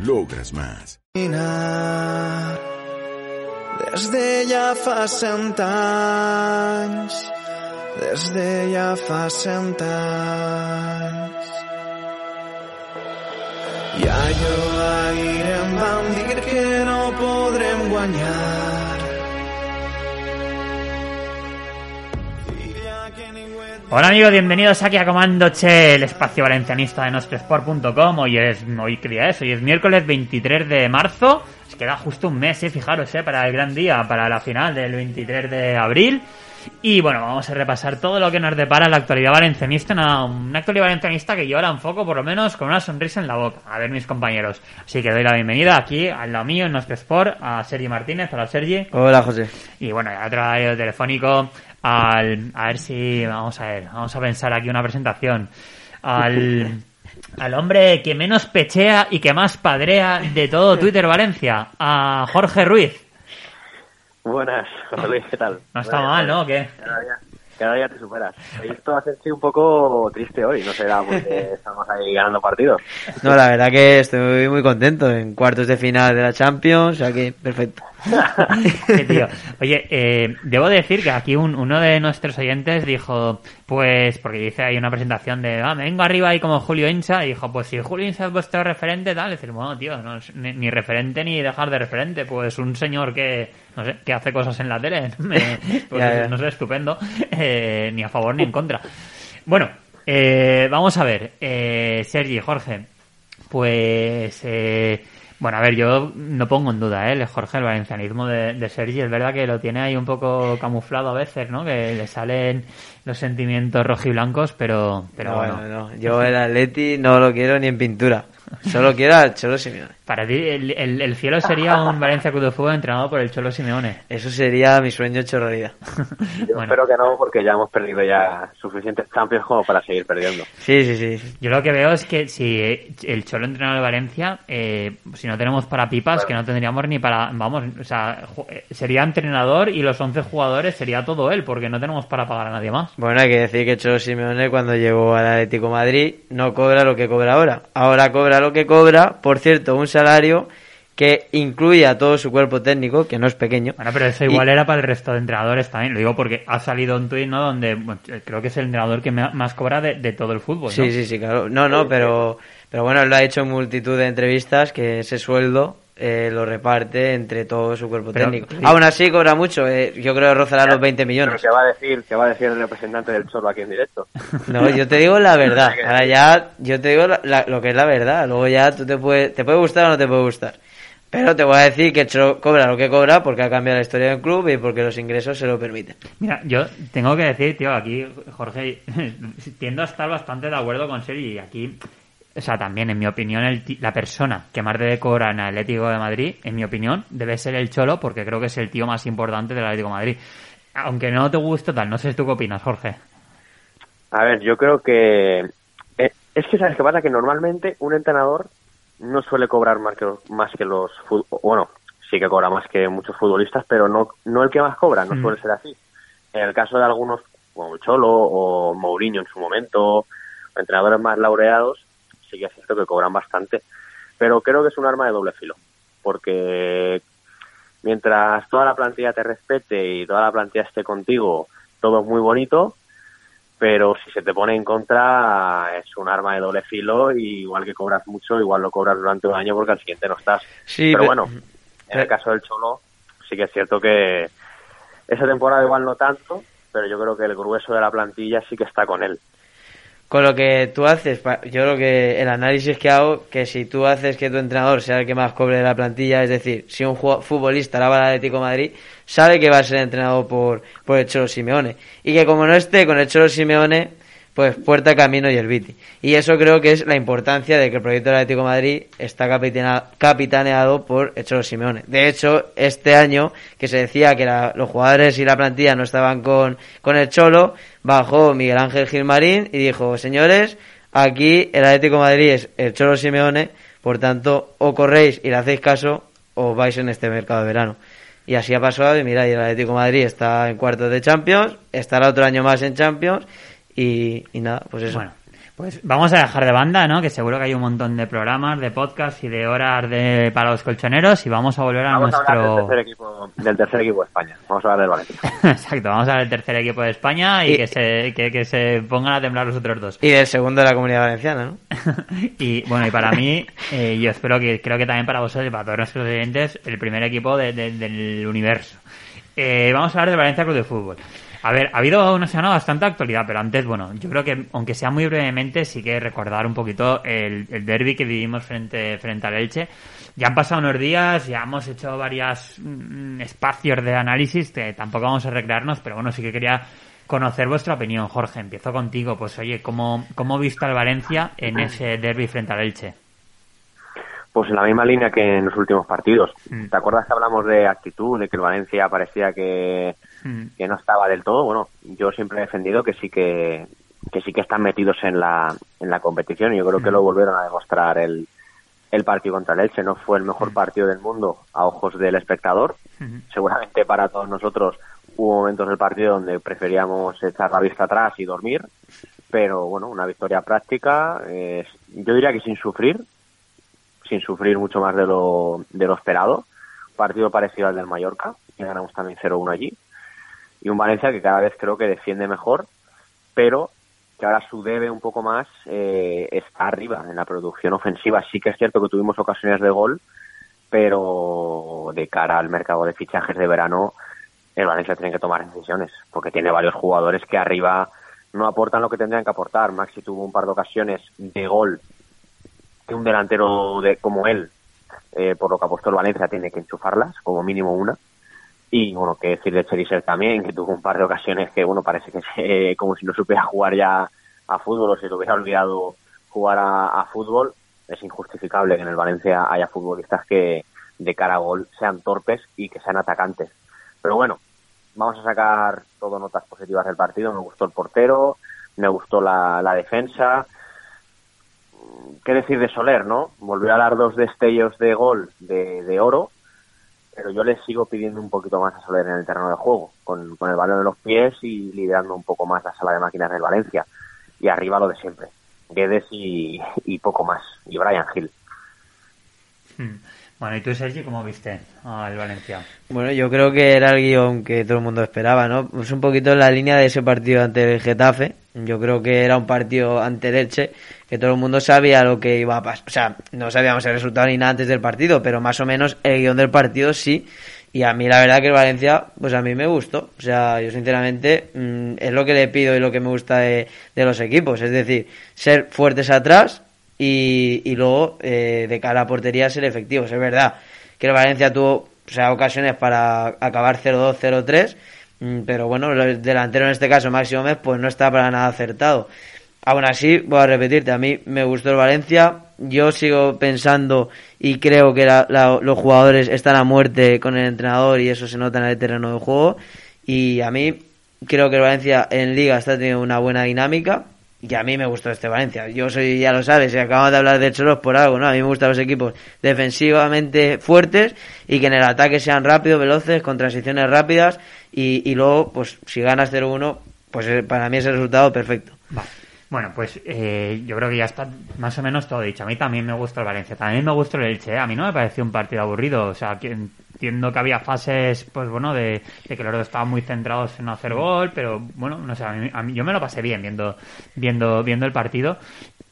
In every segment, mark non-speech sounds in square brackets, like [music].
Logras más. Des de ja fa cent anys, des de ja fa cent anys. I allò ahir em van dir que no podrem guanyar. Hola amigos, bienvenidos aquí a Comando Che, el espacio valencianista de nostresport.com. Hoy es, hoy qué día es, hoy es miércoles 23 de marzo. Se queda justo un mes, eh, fijaros, eh, para el gran día, para la final del 23 de abril. Y bueno, vamos a repasar todo lo que nos depara la actualidad valencianista, una, una actualidad valencianista que yo ahora enfoco por lo menos con una sonrisa en la boca. A ver mis compañeros. Así que doy la bienvenida aquí al lado mío en nuestro sport a Sergi Martínez. Hola Sergi. Hola José. Y bueno, ya otro radio telefónico al, a ver si, vamos a ver, vamos a pensar aquí una presentación. Al, [laughs] al hombre que menos pechea y que más padrea de todo Twitter Valencia, a Jorge Ruiz. Buenas, José Luis, ¿qué tal? No está mal, ¿no? ¿Qué? Cada día, cada día te superas. Esto sí, un poco triste hoy, no será porque [laughs] estamos ahí ganando partidos. No, la verdad que estoy muy contento en cuartos de final de la Champions, o sea que perfecto. Tío. Oye, eh, debo decir que aquí un- uno de nuestros oyentes dijo, pues, porque dice ahí una presentación de, ah, me vengo arriba ahí como Julio Incha, y dijo, pues si Julio Incha es vuestro referente, tal, y decir, bueno, tío, no es ni, ni referente ni dejar de referente, pues un señor que, no sé, que hace cosas en la tele, [laughs] me- [laughs] pues, Ya, ya. no sé, estupendo, eh, ni a favor ni en contra. Bueno, eh, vamos a ver, eh, Sergi, Jorge, pues, eh, bueno, a ver, yo no pongo en duda, ¿eh? el Jorge, el valencianismo de, de Sergi. Es verdad que lo tiene ahí un poco camuflado a veces, ¿no? Que le salen los sentimientos rojiblancos, pero, pero No, bueno. no, no. Yo el Atleti no lo quiero ni en pintura. Solo quiero al Cholo Simeone. Para ti, el, el- el cielo sería un Valencia Club de Fútbol entrenado por el Cholo Simeone. Eso sería mi sueño hecho realidad. Yo [laughs] Bueno. espero que no, porque ya hemos perdido ya suficientes Champions como para seguir perdiendo. Sí, sí, sí. Yo lo que veo es que si el Cholo entrenador de Valencia, eh, si no tenemos para pipas, que no tendríamos ni para. Vamos, o sea, eh, sería entrenador y los 11 jugadores sería todo él, porque no tenemos para pagar a nadie más. Bueno, hay que decir que Cholo Simeone cuando llegó al Atlético Madrid no cobra lo que cobra ahora. Ahora cobra lo que cobra, por cierto, un salario que incluye a todo su cuerpo técnico, que no es pequeño. Bueno, pero eso Y- igual era para el resto de entrenadores también. Lo digo porque ha salido un tuit, ¿no? Donde bueno, creo que es el entrenador que más cobra de, de todo el fútbol, ¿no? Sí, sí, sí, claro. No, no, pero, pero bueno, él lo ha hecho en multitud de entrevistas que ese sueldo eh, lo reparte entre todo su cuerpo Pero- técnico. sí. Aún así cobra mucho, eh, yo creo que rozará los 20 Pero millones. ¿qué va a decir, qué va a decir el representante del Cholo aquí en directo? [laughs] No, yo te digo la verdad. [laughs] Ahora ya, yo te digo la- la- lo que es la verdad. Luego ya tú te puede, te puede gustar o no te puede gustar. Pero te voy a decir que Cholo cobra lo que cobra porque ha cambiado la historia del club y porque los ingresos se lo permiten. Mira, yo tengo que decir, tío, aquí, Jorge, [laughs] tiendo a estar bastante de acuerdo con Sergi y aquí, o sea, también, en mi opinión, el la persona que más debe cobrar en el Atlético de Madrid, en mi opinión, debe ser el Cholo, porque creo que es el tío más importante del Atlético de Madrid. Aunque no te guste tal, no sé tú qué opinas, Jorge. A ver, yo creo que... eh, es que, ¿sabes qué pasa? Que normalmente un entrenador no suele cobrar más que los, más que los Bueno, sí que cobra más que muchos futbolistas, pero no, no el que más cobra, no Mm. suele ser así. En el caso de algunos, como el Cholo o Mourinho en su momento, entrenadores más laureados, sí que es cierto que cobran bastante. Pero creo que es un arma de doble filo, porque mientras toda la plantilla te respete y toda la plantilla esté contigo, todo es muy bonito, pero si se te pone en contra es un arma de doble filo y igual que cobras mucho, igual lo cobras durante un año porque al siguiente no estás. Sí, pero pe- bueno, en el caso del Cholo sí que es cierto que esa temporada igual no tanto, pero yo creo que el grueso de la plantilla sí que está con él. Con lo que tú haces, yo lo que el análisis que hago, que si tú haces que tu entrenador sea el que más cobre de la plantilla, es decir, si un futbolista la va al Atlético Madrid, sabe que va a ser entrenado por, por el Cholo Simeone. Y que como no esté con el Cholo Simeone, pues Puerta, Camino y el Viti. Y eso creo que es la importancia de que el proyecto del Atlético Madrid está capitaneado por Cholo Simeone. De hecho, este año que se decía que los jugadores y la plantilla no estaban con, con el Cholo, bajó Miguel Ángel Gilmarín y dijo, señores, aquí el Atlético Madrid es el Cholo Simeone, por tanto, o corréis y le hacéis caso o vais en este mercado de verano. Y así ha pasado y mira, y el Atlético Madrid está en cuartos de Champions, estará otro año más en Champions y, y nada, pues eso. Bueno, pues vamos a dejar de banda, ¿no? Que seguro que hay un montón de programas, de podcast y de horas de para los colchoneros y vamos a volver a nuestro... del, tercer equipo, del tercer equipo de España. Vamos a hablar del Valencia. [laughs] Exacto, vamos a hablar del tercer equipo de España y, que, se, que, se pongan a temblar los otros dos. Y del segundo de la Comunidad Valenciana, ¿no? [laughs] y bueno, y para mí, eh, yo espero que, creo que también para vosotros y para todos nuestros oyentes, el primer equipo del universo. Eh, vamos a hablar del Valencia Club de Fútbol. A ver, ha habido una semana bastante actualidad, pero antes, bueno, yo creo que, aunque sea muy brevemente, sí que recordar un poquito el, el derby que vivimos frente, frente al Elche. Ya han pasado unos días, ya hemos hecho varios mm, espacios de análisis, que tampoco vamos a recrearnos, pero bueno, sí que quería conocer vuestra opinión, Jorge. Empiezo contigo. Pues oye, ¿cómo, cómo visto al Valencia en ese derby frente al Elche? Pues en la misma línea que en los últimos partidos. Mm. ¿Te acuerdas que hablamos de actitud, de que el Valencia parecía que, mm. que no estaba del todo? Bueno, yo siempre he defendido que sí que, que sí que están metidos en la, en la competición y yo creo que mm. lo volvieron a demostrar el, el partido contra el Elche. No fue el mejor partido del mundo a ojos del espectador. Seguramente para todos nosotros hubo momentos del partido donde preferíamos echar la vista atrás y dormir, pero bueno, una victoria práctica, eh, yo diría que sin sufrir, sin sufrir mucho más de lo, de lo esperado. Partido parecido al del Mallorca, que ganamos también 0-1 allí. Y un Valencia que cada vez creo que defiende mejor, pero que ahora su debe un poco más eh, está arriba en la producción ofensiva. Sí que es cierto que tuvimos ocasiones de gol, pero de cara al mercado de fichajes de verano, el Valencia tiene que tomar decisiones, porque tiene varios jugadores que arriba no aportan lo que tendrían que aportar. Maxi tuvo un par de ocasiones de gol que un delantero de, como él, eh, por lo que apostó el Valencia, tiene que enchufarlas, como mínimo una. Y bueno, que decir de Cheriser también, que tuvo un par de ocasiones que, bueno, parece que se, [laughs] como si no supiera jugar ya a fútbol o si lo hubiera olvidado jugar a, fútbol. Es injustificable que en el Valencia haya futbolistas que de cara a gol sean torpes y que sean atacantes. Pero bueno, vamos a sacar todo notas positivas del partido. Me gustó el portero, me gustó la, la defensa, qué decir de Soler, ¿no? Volvió a dar dos destellos de gol de, oro, pero yo le sigo pidiendo un poquito más a Soler en el terreno de juego, con, el balón en los pies y liderando un poco más la sala de máquinas del Valencia. Y arriba lo de siempre, Guedes y, poco más, y Brian Hill. Hmm. Bueno, ¿y tú, Sergi, cómo viste al Valencia? Bueno, yo creo que era el guion que todo el mundo esperaba, ¿no? Es un poquito en la línea de ese partido ante el Getafe. Yo creo que era un partido ante Leche que todo el mundo sabía lo que iba a pasar. O sea, no sabíamos el resultado ni nada antes del partido, pero más o menos el guion del partido sí. Y a mí la verdad que el Valencia, pues a mí me gustó. O sea, yo sinceramente mm, es lo que le pido y lo que me gusta de, los equipos. Es decir, ser fuertes atrás y, luego eh, de cara a portería ser efectivos. Es verdad que el Valencia tuvo o sea, ocasiones para acabar 0-2, 0-3. Mm, pero bueno, el delantero en este caso, Máximo Mes, pues no está para nada acertado. Aún así, voy a repetirte, a mí me gustó el Valencia. Yo sigo pensando y creo que los jugadores están a muerte con el entrenador y eso se nota en el terreno de juego. Y a mí creo que el Valencia en Liga está teniendo una buena dinámica. Y a mí me gustó este Valencia. Yo soy, ya lo sabes, acabamos de hablar de Choros por algo, ¿no? A mí me gustan los equipos defensivamente fuertes y que en el ataque sean rápidos, veloces, con transiciones rápidas. Y, y luego, pues si ganas 0-1, pues eh, para mí es el resultado perfecto. Bueno, pues eh, yo creo que ya está más o menos todo dicho. A mí también me gusta el Valencia, también me gustó el Elche. ¿eh? A mí no me pareció un partido aburrido. O sea, que entiendo que había fases, pues bueno, de, que los dos estaban muy centrados en hacer gol, pero bueno, no sé, a mí, yo me lo pasé bien viendo, viendo, viendo el partido.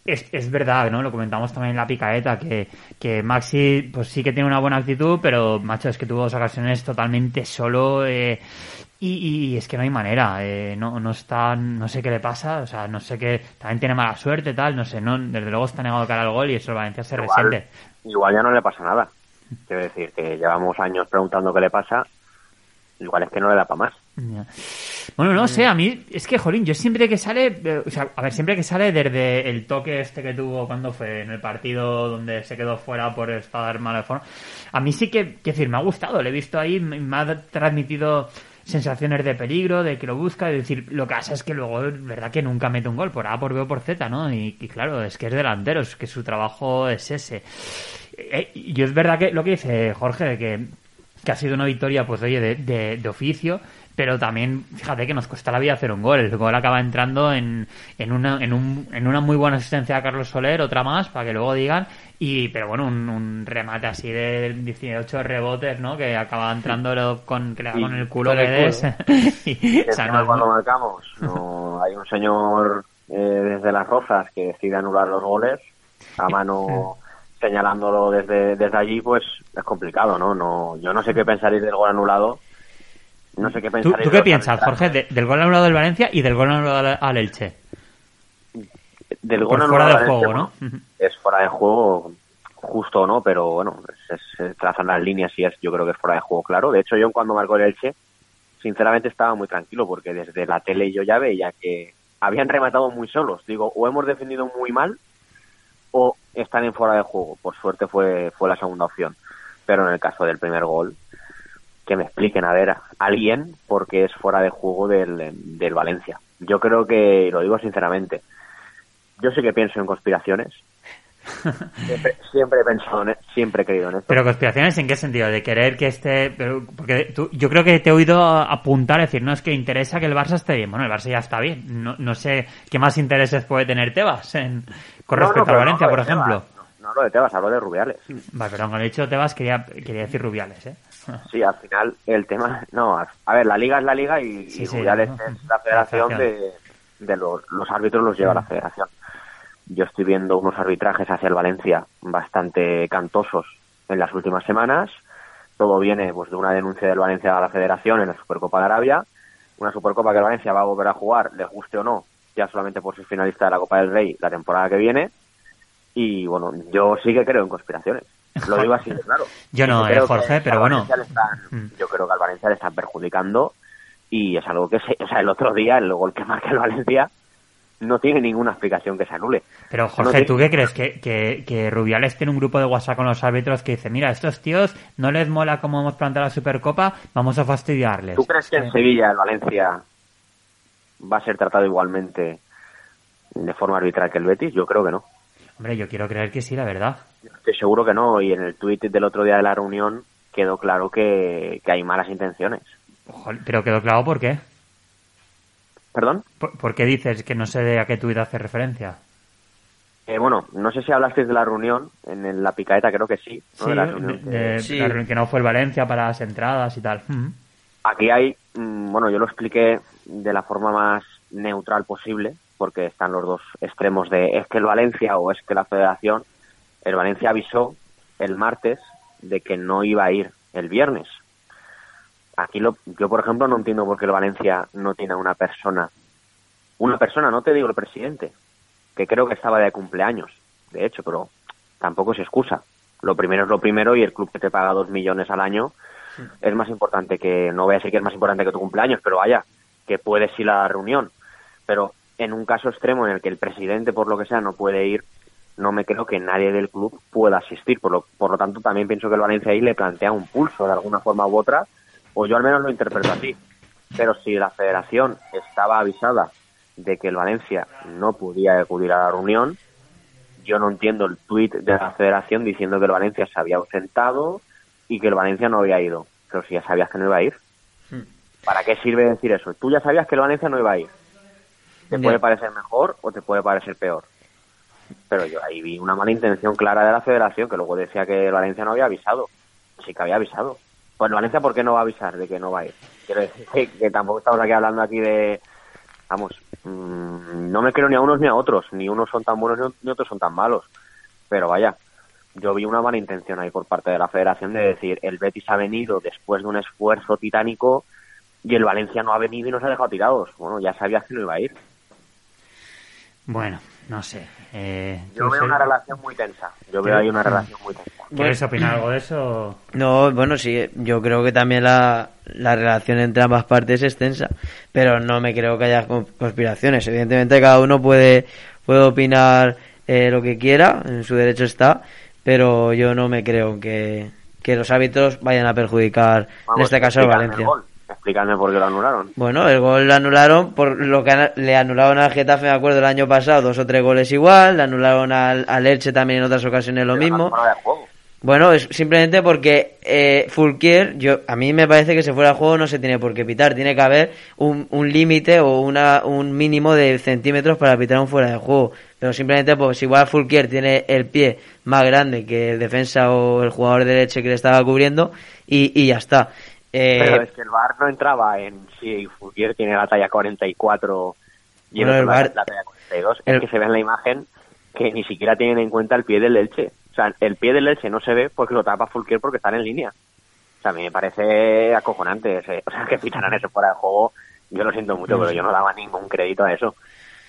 Es, es verdad, ¿no? Lo comentamos también en la picaeta, que, que Maxi, pues sí que tiene una buena actitud, pero macho, es que tuvo dos ocasiones totalmente solo. Eh, y, es que no hay manera, eh, no, no está, no sé qué le pasa, o sea, no sé qué, también tiene mala suerte, tal, no sé, no, desde luego está negado cara al gol y eso el Valencia se resiente. Igual ya no le pasa nada. Quiero decir que llevamos años preguntando qué le pasa, igual es que no le da para más. Bueno, no sé, a mí es que, jolín, yo siempre que sale, eh, o sea, a ver, siempre que sale desde el toque este que tuvo cuando fue en el partido donde se quedó fuera por estar mal de forma, a mí sí que, que decir, me ha gustado, le he visto ahí, me ha transmitido sensaciones de peligro, de que lo busca, es decir, lo que pasa es que luego, es verdad que nunca mete un gol, por A, por B o por Z, ¿no? Y, y claro, es que es delantero, es que su trabajo es ese. Eh, yo es verdad que lo que dice Jorge, de que, que ha sido una victoria, pues oye, de, de, de oficio, pero también, fíjate que nos cuesta la vida hacer un gol. El gol acaba entrando en, en, una, en, un, en una muy buena asistencia a Carlos Soler, otra más, para que luego digan. Y, pero bueno, un, un remate así de 18 rebotes, ¿no? Que acaba entrando con, que le da con el culo [laughs] que des. Y, o sea, no- cuando marcamos, no, [laughs] hay un señor eh, desde las Rozas que decide anular los goles a mano señalándolo desde, desde allí, pues es complicado, ¿no? no Yo no sé qué pensaréis del gol anulado. No sé qué ¿Tú, pensaréis tú de qué piensas, arbitrajes. Jorge, de- del gol anulado del Valencia y del gol anulado al, Elche? Del gol Por fuera al juego, ¿no? Es fuera de juego, justo o no, pero bueno, se, se trazan las líneas y es, yo creo que es fuera de juego, claro. De hecho, yo cuando marcó el Elche, sinceramente estaba muy tranquilo porque desde la tele yo ya veía que habían rematado muy solos. Digo, o hemos defendido muy mal o están en fuera de juego. Por suerte fue, fue la segunda opción. Pero en el caso del primer gol, que me expliquen a ver a alguien porque es fuera de juego del, del Valencia. Yo creo que, y lo digo sinceramente, yo sí que pienso en conspiraciones. Siempre, siempre he pensado en, e- siempre he creído en esto. Pero conspiraciones en qué sentido? De querer que esté... Pero, porque tú- yo creo que te he oído apuntar, decir, no, es que interesa que el Barça esté bien. Bueno, el Barça ya está bien. No, no sé qué más intereses puede tener Tebas en, con No, no, respecto pero a Valencia, no por ejemplo. Tebas, No, no hablo de Tebas, hablo de Rubiales. Vale, perdón, el hecho de Tebas quería, quería decir Rubiales, ¿eh? [laughs] Sí, al final el tema... No, a ver, la liga es la liga y, Sí, y sí, Rubiales ¿no? es la federación La de, de los, los árbitros los lleva la federación. Yo estoy viendo unos arbitrajes hacia el Valencia bastante cantosos en las últimas semanas. Todo viene pues de una denuncia del Valencia a la federación en la Supercopa de Arabia. Una Supercopa que el Valencia va a volver a jugar, les guste o no, ya solamente por ser finalista de la Copa del Rey la temporada que viene. Y bueno, yo sí que creo en conspiraciones. Lo digo así [laughs] claro. Yo no, Creo eh, Jorge, pero bueno. Le están- Mm. yo creo que al Valencia le están perjudicando y es algo que se, o sea, el otro día el gol que marca el Valencia no tiene ninguna explicación que se anule. Pero No Jorge, tiene- ¿tú qué crees? ¿Que, que, que Rubiales tiene un grupo de WhatsApp con los árbitros que dice, mira, estos tíos no les mola cómo hemos planteado la Supercopa, vamos a fastidiarles. ¿Tú crees que en Sevilla el Valencia va a ser tratado igualmente de forma arbitral que el Betis? Yo creo que no. Hombre, yo quiero creer que sí, la verdad. Estoy seguro que no. Y en el tuit del otro día de la reunión quedó claro que, que hay malas intenciones. Ojo, Pero quedó claro por qué. ¿Perdón? ¿Por, por qué dices que no sé de a qué tuit hace referencia? Eh, bueno, no sé si hablasteis de la reunión en, el- la picaeta, creo que sí. ¿no? Sí, De la de- reunión que- de- Sí. la reunión que no fue el Valencia para las entradas y tal. Mm. Aquí hay, mm, bueno, yo lo expliqué de la forma más neutral posible, porque están los dos extremos de es que el Valencia o es que la Federación. El Valencia avisó el martes de que no iba a ir el viernes. Aquí lo, yo, por ejemplo, no entiendo por qué el Valencia no tiene a una persona, una persona, no te digo el presidente, que creo que estaba de cumpleaños, de hecho, pero tampoco es excusa. Lo primero es lo primero y el club que te paga dos millones al año es más importante que, no voy a decir que es más importante que tu cumpleaños, pero vaya, que puedes ir a la reunión. Pero en un caso extremo en el que el presidente, por lo que sea, no puede ir, no me creo que nadie del club pueda asistir. Por lo, por lo tanto, también pienso que el Valencia ahí le plantea un pulso de alguna forma u otra, o yo al menos lo interpreto así. Pero si la federación estaba avisada de que el Valencia no podía acudir a la reunión, yo no entiendo el tuit de la federación diciendo que el Valencia se había ausentado y que el Valencia no había ido. Pero si ya sabías que no iba a ir. ¿Para qué sirve decir eso? Tú ya sabías que el Valencia no iba a ir. Te puede parecer mejor o te puede parecer peor. Pero yo ahí vi una mala intención clara de la federación que luego decía que el Valencia no había avisado. Sí que había avisado. Pues Valencia, ¿por qué no va a avisar de que no va a ir? Quiero decir que, tampoco estamos aquí hablando aquí de... Vamos, mm, no me creo ni a unos ni a otros. Ni unos son tan buenos ni- ni otros son tan malos. Pero vaya, yo vi una mala intención ahí por parte de la federación de decir el Betis ha venido después de un esfuerzo titánico y el Valencia no ha venido y nos ha dejado tirados. Bueno, ya sabías que no iba a ir. Bueno, no sé. Eh, Yo veo sé- una relación muy tensa. Yo veo ahí una relación muy tensa. ¿Quieres opinar algo de eso? No, bueno, sí, yo creo que también la, la relación entre ambas partes es tensa, pero no me creo que haya con- conspiraciones. Evidentemente cada uno puede, puede opinar eh, lo que quiera, en su derecho está, pero yo no me creo que, que los árbitros vayan a perjudicar, en este caso, al Valencia. el gol. Explícame por qué lo anularon. Bueno, el gol lo anularon por lo que le anularon al Getafe, me acuerdo, el año pasado, dos o tres goles igual, le anularon al, al Elche también en otras ocasiones lo Pero mismo. es fuera de juego. Bueno, es simplemente porque eh, Fulquier, yo, a mí me parece que si fuera de juego no se tiene por qué pitar. Tiene que haber un, un límite o una, un mínimo de centímetros para pitar un fuera de juego. Pero simplemente, pues igual Fulquier tiene el pie más grande que el defensa o el jugador de leche que le estaba cubriendo y, y ya está. Eh, Pero es que el VAR no entraba en si Fulquier tiene la talla 44 y el Bueno, el la, VAR la talla 42. el- Es que se ve en la imagen que ni siquiera tienen en cuenta el pie del Elche. O sea, el pie del Elche no se ve porque lo tapa Fulquier porque están en línea. O sea, a mí me parece acojonante. ese- [laughs] o sea, que pitaran eso fuera de juego. Yo lo siento mucho, pero yo no daba ningún crédito a eso.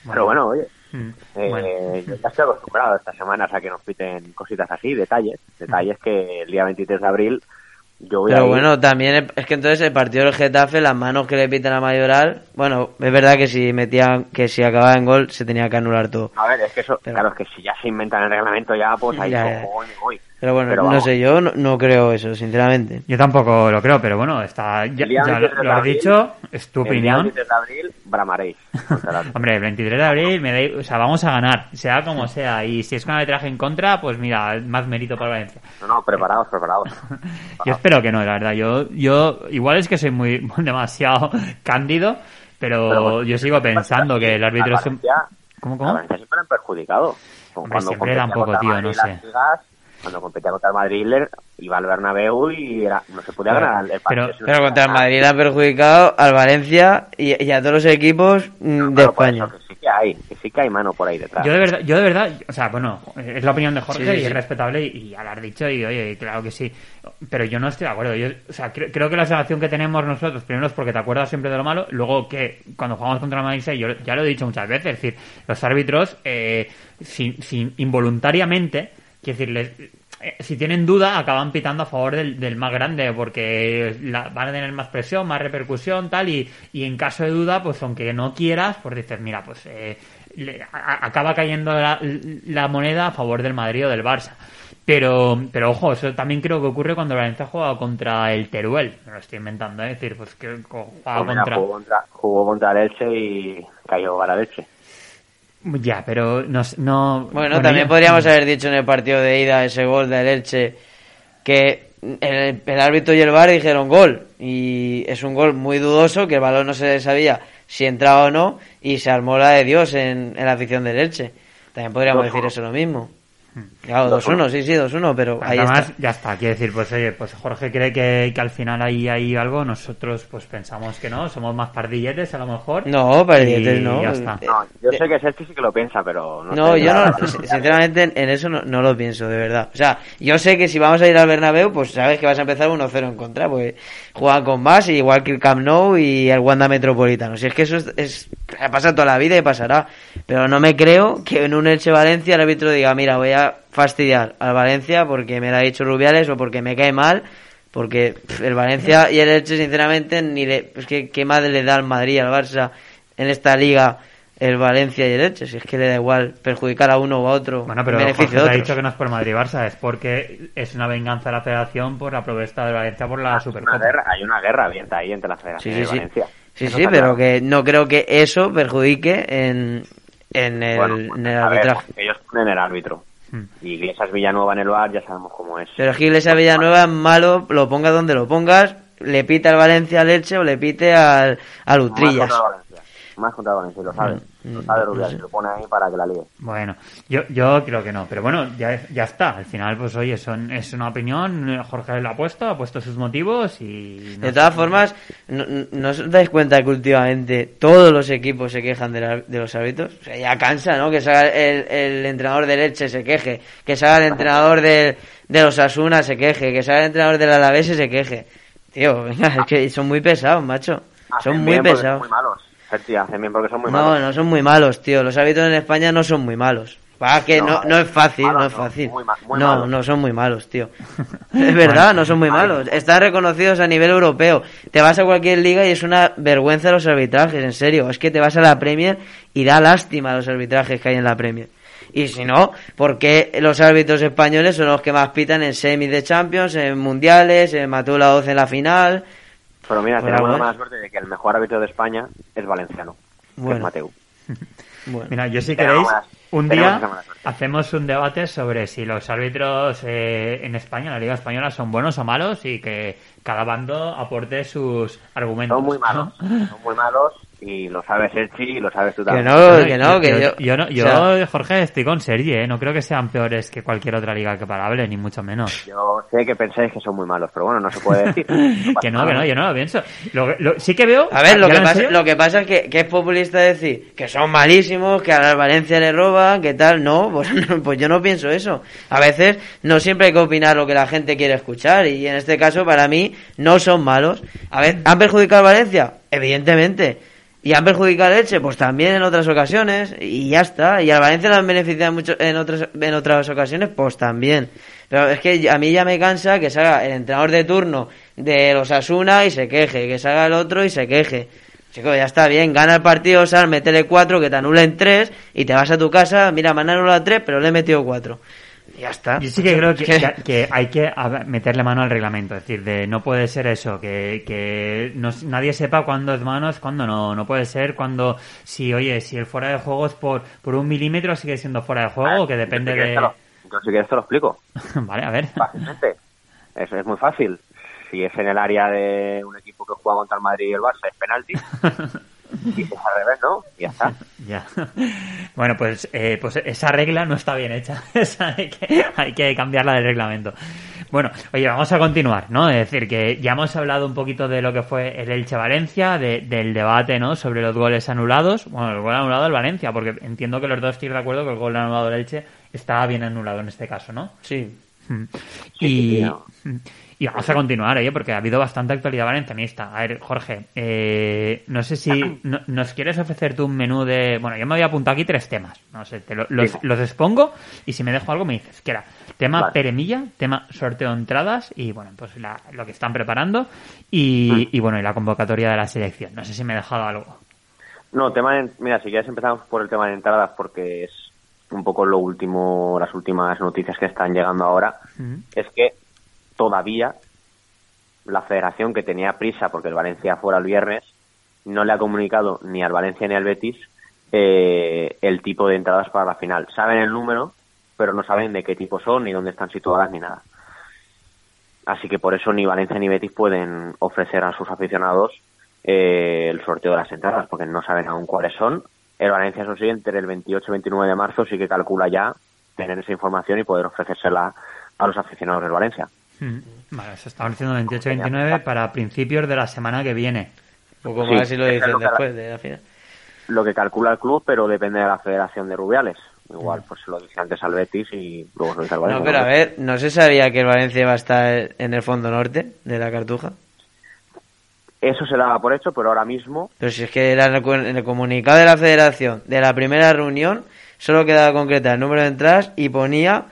Pero bueno, oye, Mm, eh, bueno. yo ya estoy acostumbrado estas semanas a que nos piten cositas así, detalles. Detalles que el día 23 de abril yo voy Pero bueno, también es- que entonces el partido del Getafe, las manos que le pitan a Mayoral, bueno, es verdad que si metían, que si acababa en gol se tenía que anular todo. A ver, es que eso, Pero- claro, es que si ya se inventan el reglamento ya, pues [laughs] ahí Ya, ya. voy. Pero bueno, Pero no sé, yo no, no creo eso, sinceramente. Yo tampoco lo creo, pero bueno, está, ya, El día ya 23 lo, de has abril, dicho, es tu El opinión. 23 de abril bramaréis. [laughs] el Atlético. Hombre, el 23 de abril, me da- o sea, vamos a ganar, sea como sea. Y si es con arbitraje en contra, pues mira, más mérito para Valencia. No, no, preparados, preparados. [laughs] Yo espero que no, la verdad. Yo, yo igual es que soy muy [laughs] demasiado cándido, pero, Pero bueno, yo sigo pensando que el árbitro a es un... Valencia- ¿Cómo, a cómo? Valencia siempre han perjudicado. Hombre, siempre tampoco, tío, no las sé. ligas, cuando competía contra el Madrid, iba al Bernabéu y era, no se podía Pero- ganar el partido. pero- no Pero contra el. Madrid le han perjudicado al Valencia y, y a todos los equipos mm, de Pero por España. eso, que sí que hay, que sí que hay mano por ahí detrás. Yo de verdad, yo de verdad, o sea, bueno, es la opinión de Jorge Sí, sí, y es respetable y, y ya lo has dicho y oye, claro que sí. Pero yo no estoy de acuerdo. Yo, o sea, cre- creo que la sensación que tenemos nosotros, primero es porque te acuerdas siempre de lo malo, luego que cuando jugamos contra el Madrid, yo ya lo he dicho muchas veces, es decir, los árbitros, eh, sin, sin- involuntariamente, quiero decirles, eh, si tienen duda, acaban pitando a favor del, del más grande, porque la- van a tener más presión, más repercusión, tal, y, y en caso de duda, pues aunque no quieras, pues dices, mira, pues eh, le- a- acaba cayendo la, la moneda a favor del Madrid o del Barça. Pero, pero ojo, eso también creo que ocurre cuando Valencia juega contra el Teruel. Me lo estoy inventando, ¿eh? es decir, pues que juega contra. jugó, contra, jugó contra el Elche y cayó para el Elche. Ya, pero no. no Bueno, también podríamos haber dicho en el partido de ida ese gol del Elche que el, el árbitro y el VAR dijeron gol y es un gol muy dudoso que el balón no se sabía si entraba o no y se armó la de Dios en, en la afición del Elche. También podríamos 2-1. decir eso lo mismo. Claro, 2-1, sí, sí, 2-1, pero ahí Además, está. ya está. Quiere decir, pues oye, pues Jorge cree que, que al final hay, hay algo. Nosotros, pues pensamos que no. Somos más pardilletes, a lo mejor. No, pardilletes no. Ya está. No, yo sé que Sergi sí que lo piensa, pero no No, yo no, sinceramente en- en eso no, no lo pienso, de verdad. O sea, yo sé que si vamos a ir al Bernabéu, pues sabes que vas a empezar 1-0 en contra, pues juegan con más, igual que el Camp Nou y el Wanda Metropolitano. Si es que eso es, es pasa toda la vida y pasará. Pero no me creo que en un Elche Valencia el árbitro diga, mira, voy a fastidiar al Valencia porque me lo ha dicho Rubiales o porque me cae mal. Porque pff, el Valencia y el Elche, sinceramente, ni le, es que qué madre le da al Madrid, al Barça en esta liga el Valencia y el Elche. Si es que le da igual perjudicar a uno o a otro Bueno, pero en Jorge beneficio te de ha dicho que no es por Madrid-Barça, es porque es una venganza de la federación por la provesta de Valencia por la Hay una Supercopa. guerra, hay una guerra abierta ahí entre la Federación sí, y sí. Valencia. Sí, Eso sí, pero claro. que no creo que eso perjudique en, en el, Bueno, en el a ver, arbitraje. ellos ponen el árbitro. Hmm. Y Iglesias Villanueva en el bar ya sabemos cómo es. Pero es que Iglesia Villanueva es malo, lo pongas donde lo pongas, le pita al Valencia al Elche o le pite al, al Utrillas. Más Valencia, y lo sabe. Mm, Lo sabe no Rubiales, sé. lo pone ahí para que la líe. Bueno, yo, yo creo que no, pero bueno, ya, ya está. Al final, pues oye, son, es una opinión. Jorge lo ha puesto, ha puesto sus motivos y. no De sé. todas formas, ¿no, no- no os dais cuenta que últimamente todos los equipos se quejan de, la- de los árbitros? O sea, ya cansa, ¿no? Que salga el, el entrenador del Elche se queje, que salga el entrenador del- de los Asuna se queje, que salga el entrenador del Alavés se queje. Tío, venga, [laughs] es que son muy pesados, macho. Son muy bien pesados. Son muy malos. Sergi, hacen bien porque son muy No, malos. no son muy malos, tío. Los árbitros en España no son muy malos. Va, que No, no, no es fácil, malos no es no, fácil. muy ma- muy no, malos. no son muy malos, tío. [laughs] Es verdad, no son muy malos. Están reconocidos a nivel europeo. Te vas a cualquier liga y es una vergüenza los arbitrajes, en serio. Es que te vas a la Premier y da lástima los arbitrajes que hay en la Premier. Y si no, ¿por qué los árbitros españoles son los que más pitan en semis de Champions, en mundiales, en mató la 12 en la final? Pero mira, Pues tenemos la mala suerte de que el mejor árbitro de España es valenciano, que Bueno. es Mateu. [laughs] Bueno. Mira, yo si queréis, un día hacemos un debate sobre si los árbitros eh, en España, en la Liga Española, son buenos o malos y que cada bando aporte sus argumentos. Son muy ¿no? malos, son muy malos y lo sabes Sergi y lo sabes tú Que también. no, que no, que yo... yo, no- yo, o sea, Jorge, estoy con Sergi, ¿eh? No creo que sean peores que cualquier otra liga que parable, ni mucho menos. Yo sé que pensáis que son muy malos, pero bueno, no se puede decir. [laughs] que no, nada. que no, yo no lo pienso. Lo, lo- sí que veo... A ver, lo ¿ya que, pasa, serio? lo que pasa es que, que es populista decir que son malísimos, que a la Valencia le roban, que tal. No, [laughs] pues, pues yo no pienso eso. A veces no siempre hay que opinar lo que la gente quiere escuchar y en este caso para mí no son malos. A ver, ¿han perjudicado a Valencia? Evidentemente. ¿Y han perjudicado a Elche? Pues también en otras ocasiones y ya está. ¿Y a Valencia lo han beneficiado mucho en otras, en otras ocasiones? Pues también. Pero es que a mí ya me cansa que salga el entrenador de turno de los Asuna y se queje, que salga el otro y se queje. Chico, ya está bien, gana el partido, sal, métele cuatro, que te anulen tres y te vas a tu casa, mira, me han tres, pero le he metido cuatro. Ya está. Yo sí que creo que, que- que hay que a- meterle mano al reglamento. Es decir, de no puede ser eso, que, que no- nadie sepa cuándo es mano, es cuándo no. No puede ser cuando, si, oye, si el fuera de juego es por, por un milímetro, sigue siendo fuera de juego, o que depende Yo si quieres de... lo- Yo si quieres te lo explico. [laughs] vale, a ver. Fácilmente. Eso es muy fácil. Si es en el área de un equipo que juega contra el Madrid y el Barça, es penalti. [laughs] y si es al revés, ¿no? Y ya está. [laughs] Ya. Bueno, pues, eh, pues esa regla no está bien hecha. [laughs] Esa hay, que, hay que cambiarla del reglamento. Bueno, oye, vamos a continuar, ¿no? Es decir, que ya hemos hablado un poquito de lo que fue el Elche Valencia, de- del debate, ¿no? Sobre los goles anulados. Bueno, el gol anulado del Valencia, porque entiendo que los dos estoy de acuerdo que el gol anulado del Elche estaba bien anulado en este caso, ¿no? Sí. Mm. Sí, Y, sí, no. Y vamos a continuar, ¿eh? porque ha habido bastante actualidad valencianista. A ver, Jorge, eh, no sé si [clears throat] no- nos quieres ofrecer tú un menú de... Bueno, yo me había apuntado aquí tres temas. No sé, te lo- los, los expongo y si me dejo algo me dices. Que era tema Vale. peremilla, tema sorteo de entradas y, bueno, pues la- lo que están preparando y, Mm. y, bueno, y la convocatoria de la selección. No sé si me he dejado algo. No, tema de, mira, si quieres empezamos por el tema de entradas porque es un poco lo último, las últimas noticias que están llegando ahora. Es que todavía la federación que tenía prisa porque el Valencia fuera el viernes no le ha comunicado ni al Valencia ni al Betis eh, el tipo de entradas para la final. Saben el número, pero no saben de qué tipo son, ni dónde están situadas, ni nada. Así que por eso ni Valencia ni Betis pueden ofrecer a sus aficionados eh, el sorteo de las entradas, porque no saben aún cuáles son. El Valencia, eso sí, entre el 28 y 29 de marzo sí que calcula ya tener esa información y poder ofrecérsela a los aficionados del Valencia. Mm. Vale, se está ofreciendo 28-29 para principios de la semana que viene. O como Sí, lo dicen lo después de la final. Lo que calcula el club, pero depende de la Federación de Rubiales. Igual, pues se lo dice antes al Betis y luego se lo dice al Valencia. No, pero a ver, ¿no se sabía que el Valencia iba a estar en el fondo norte de la Cartuja? Eso se daba por hecho, pero ahora mismo Pero si es que era en el, cu- en el comunicado de la federación de la primera reunión solo quedaba concretar el número de entradas y ponía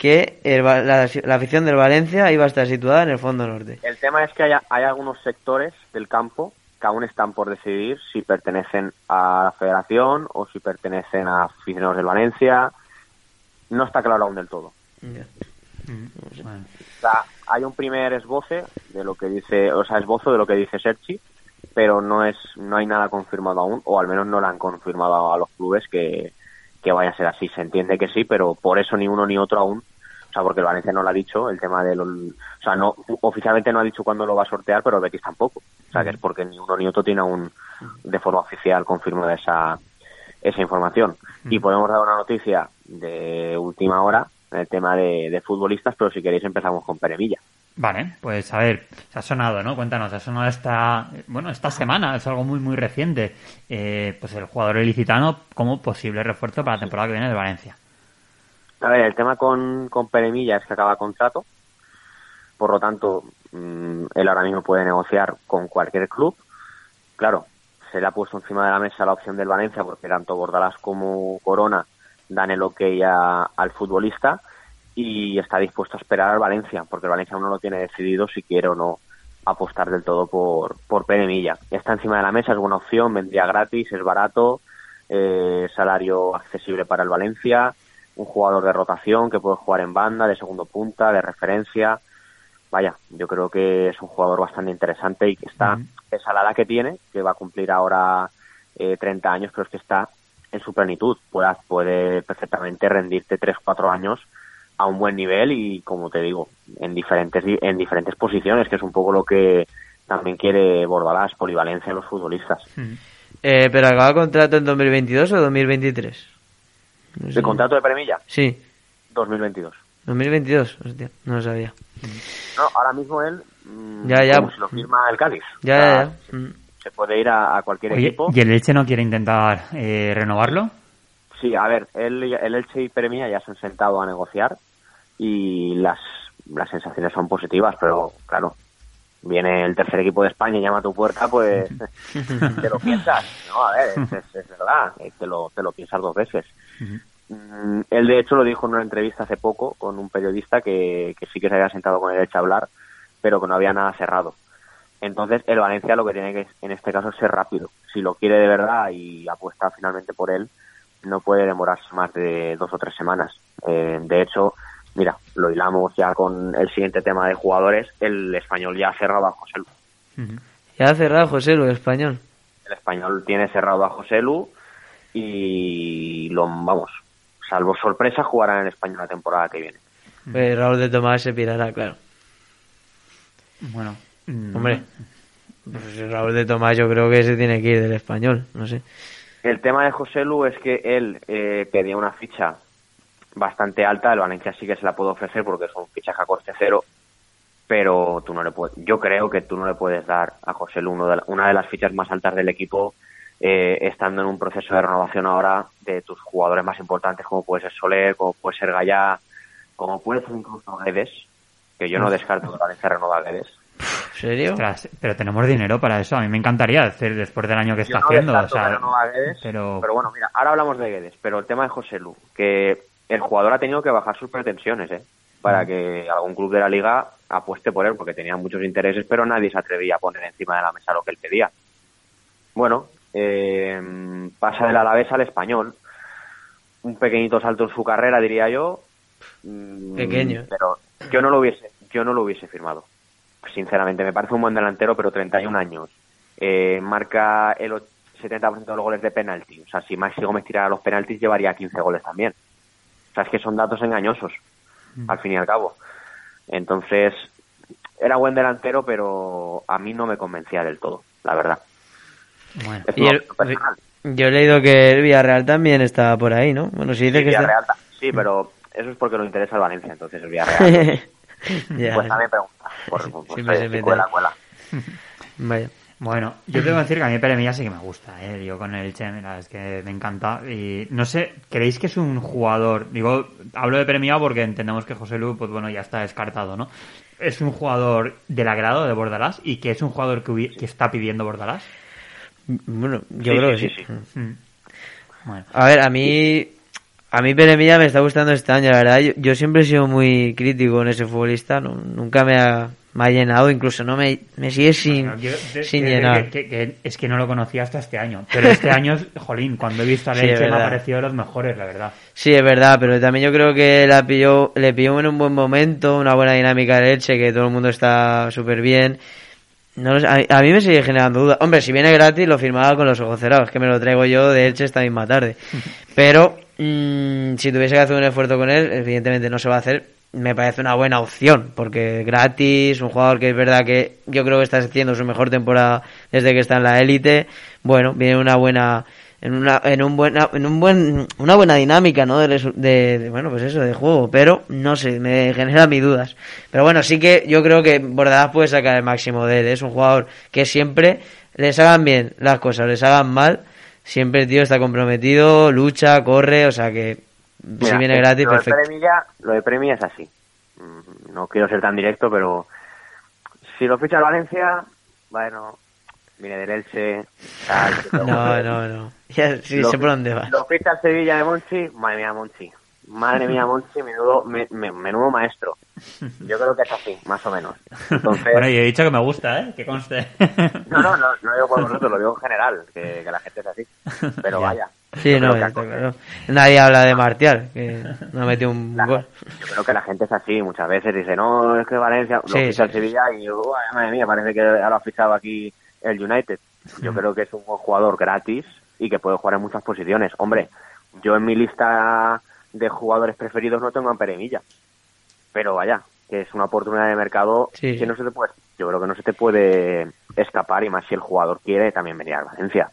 que el la, la afición del Valencia iba a estar situada en el fondo norte. El tema es que hay, hay algunos sectores del campo que aún están por decidir si pertenecen a la federación o si pertenecen a aficionados del Valencia. No está claro aún del todo. Mm. Bueno. O sea, hay un primer esboce de lo que dice, o sea, esbozo de lo que dice Serchi, pero no es, no hay nada confirmado aún, o al menos no lo han confirmado a los clubes que, que vaya a ser así. Se entiende que sí, pero por eso ni uno ni otro aún. O sea, porque el Valencia no lo ha dicho, el tema de los, o sea, no, oficialmente no ha dicho cuándo lo va a sortear, pero el Betis tampoco. O sea, que es porque ni uno ni otro tiene aún de forma oficial confirmada esa, esa información. Y podemos dar una noticia de última hora en el tema de, de futbolistas, pero si queréis empezamos con Peremilla. Vale, pues a ver, se ha sonado, ¿no? Cuéntanos, ha sonado esta, bueno, esta semana, es algo muy, muy reciente. Eh, pues el jugador ilicitano como posible refuerzo para la temporada que viene de Valencia. A ver, el tema con, con Peremilla es que acaba contrato, por lo tanto, mm, él ahora mismo puede negociar con cualquier club. Claro, se le ha puesto encima de la mesa la opción del Valencia porque tanto Bordalás como Corona dan el ok a- al futbolista y está dispuesto a esperar al Valencia porque el Valencia aún no lo tiene decidido si quiere o no apostar del todo por, por Pere Milla. Está encima de la mesa, es buena opción, vendría gratis, es barato, eh, salario accesible para el Valencia, un jugador de rotación que puede jugar en banda, de segundo punta, de referencia. Vaya, yo creo que es un jugador bastante interesante y que está, esa la edad que tiene, que va a cumplir ahora eh, 30 años, pero es que está en su plenitud. Puede, puede perfectamente rendirte 3-4 años a un buen nivel y, como te digo, en diferentes, di- en diferentes posiciones, que es un poco lo que también quiere Bordalás, polivalencia en los futbolistas. Eh, pero acaba contrato en 2022 o 2023? No sé. ¿El contrato de Premilla? Sí, 2022. 2022, hostia, no lo sabía. No, ahora mismo él, mm, Ya, ya. como si lo firma el Cádiz. Ya, O sea, ya, ya. Se puede ir a, a cualquier Oye, equipo. ¿y el Elche no quiere intentar eh, renovarlo? Sí, a ver, él, el Elche y Premia ya se han sentado a negociar y las, las sensaciones son positivas, pero claro, viene el tercer equipo de España y llama a tu puerta, pues [laughs] te lo piensas. No, a ver, es, es- es verdad, eh, te lo, te lo piensas dos veces. Mm, Él, de hecho, lo dijo en una entrevista hace poco con un periodista que, que sí que se había sentado con el Elche a hablar, pero que no había nada cerrado. Entonces, el Valencia lo que tiene que, en este caso, es ser rápido. Si lo quiere de verdad y apuesta finalmente por él, no puede demorarse más de dos o tres semanas. Eh, de hecho, mira, lo hilamos ya con el siguiente tema de jugadores. El español ya ha cerrado a José Lu. Ya ha cerrado José Lu, el español. El español tiene cerrado a José Lu y lo, vamos, salvo sorpresa, jugará en el español la temporada que viene. Raúl de Tomás se pirará, claro. Bueno, mm, Hombre, pues Raúl de Tomás yo creo que se tiene que ir del español, no sé. El tema de José Lu es que él eh, pedía una ficha bastante alta, el Valencia sí que se la puede ofrecer porque es un fichaje a coste cero, pero tú no le puedes, yo creo que tú no le puedes dar a José Lu uno de la- una de las fichas más altas del equipo eh, estando en un proceso de renovación ahora de tus jugadores más importantes como puede ser Soler, como puede ser Gallá, como puede ser incluso Guedes, que yo no descarto que Valencia renueva a Guedes. ¿En serio? ostras, pero tenemos dinero para eso. A mí me encantaría hacer después del año que Yo está no haciendo. O sea, Guedes, pero, pero bueno, mira, ahora hablamos de Guedes, pero el tema de José Lu, que el jugador ha tenido que bajar sus pretensiones, ¿eh? Para que algún club de la liga apueste por él, porque tenía muchos intereses, pero nadie se atrevía a poner encima de la mesa lo que él pedía. Bueno, eh, pasa del Alavés al español. Un pequeñito salto en su carrera, diría yo. Mm, Pequeño. Pero yo no lo hubiese, yo no lo hubiese firmado. Sinceramente, me parece un buen delantero, pero 31 años. Eh, marca el och- 70% de los goles de penalti. O sea, si Maxi Gómez tirara los penaltis, llevaría 15 goles también. O sea, es que son datos engañosos, al fin y al cabo. Entonces, era buen delantero, pero a mí no me convencía del todo, la verdad. Bueno. Es Y el- yo he leído que el Villarreal también estaba por ahí, ¿no? Bueno, si dice Sí, que está... Villarreal ta- sí, pero eso es porque lo interesa al Valencia, entonces el Villarreal. [laughs] Ya, pues también pregunta. Por, [laughs] por, cuela. [laughs] Vaya. Bueno, yo tengo que decir que a mí Pere Milla sí que me gusta, ¿eh? Yo con el Che, mira, es que me encanta. Y no sé, ¿creéis que es un jugador? Digo, hablo de Pere Milla porque entendemos que José Lu, pues bueno, ya está descartado, ¿no? ¿Es un jugador del agrado de Bordalás y que es un jugador que, que está pidiendo Bordalás? Bueno, yo Sí, creo sí, que sí. sí, sí. Mm. Bueno, A ver, a mí... A mí Pere Milla me está gustando este año, la verdad. Yo, yo siempre he sido muy crítico con ese futbolista. no- nunca me ha, me ha llenado, incluso no me, me sigue sin, Bueno, yo- de- sin que- llenar. que- que- que es que no lo conocía hasta este año. Pero este [laughs] año, jolín, cuando he visto a Sí, Leche es me ha parecido de los mejores, la verdad. Sí, es verdad, pero también yo creo que la pilló, le pilló en un buen momento, una buena dinámica de leche, que todo el mundo está súper bien. No lo sé, a, mí- a mí me sigue generando dudas. Hombre, si viene gratis lo firmaba con los ojos cerrados, que me lo traigo yo de Elche esta misma tarde. [laughs] Pero mm, si tuviese que hacer un esfuerzo con él, evidentemente no se va a hacer. Me parece una buena opción, porque gratis, un jugador que es verdad que yo creo que está haciendo su mejor temporada desde que está en la élite. Bueno, viene una buena en una en un buena en un buen una buena dinámica no de, de- de, bueno pues eso de juego pero no sé me genera mis dudas. Pero bueno sí que yo creo que Bordalás puede sacar el máximo de él es un jugador que siempre les hagan bien las cosas les hagan mal siempre el tío está comprometido lucha corre o sea que si Mira, viene eh, gratis lo de Premilla, lo de Premia es así. Mm, No quiero ser tan directo, pero si lo ficha Valencia, bueno, viene del Elche. [laughs] tal, te No, no, no. [laughs] Ya, sí, Lo sé por dónde vas. Lo ficha el Sevilla de Monchi, madre mía, Monchi. Madre mía, Monchi, menudo, me- me- menudo maestro. Yo creo que es así, más o menos. Entonces, Bueno, y he dicho que me gusta, ¿eh? Que conste. no, no, no, no digo por [laughs] vosotros, lo digo en general, que, que la gente es así. Pero Ya. vaya. Sí, yo no, claro. Nadie habla de Martial, que no ha metido un la- gol. Yo creo que la gente es así, muchas veces dice, no, es que Valencia, lo Sí, ficha el sí, Sevilla y yo, "Uy, madre mía, parece que ahora ha fichado aquí el United. Yo creo que es un buen jugador gratis y que puede jugar en muchas posiciones. Hombre, yo en mi lista de jugadores preferidos no tengo a Peremilla, pero vaya, que es una oportunidad de mercado Sí, que no se te puede, yo creo que no se te puede escapar y más si el jugador quiere también venir a Valencia.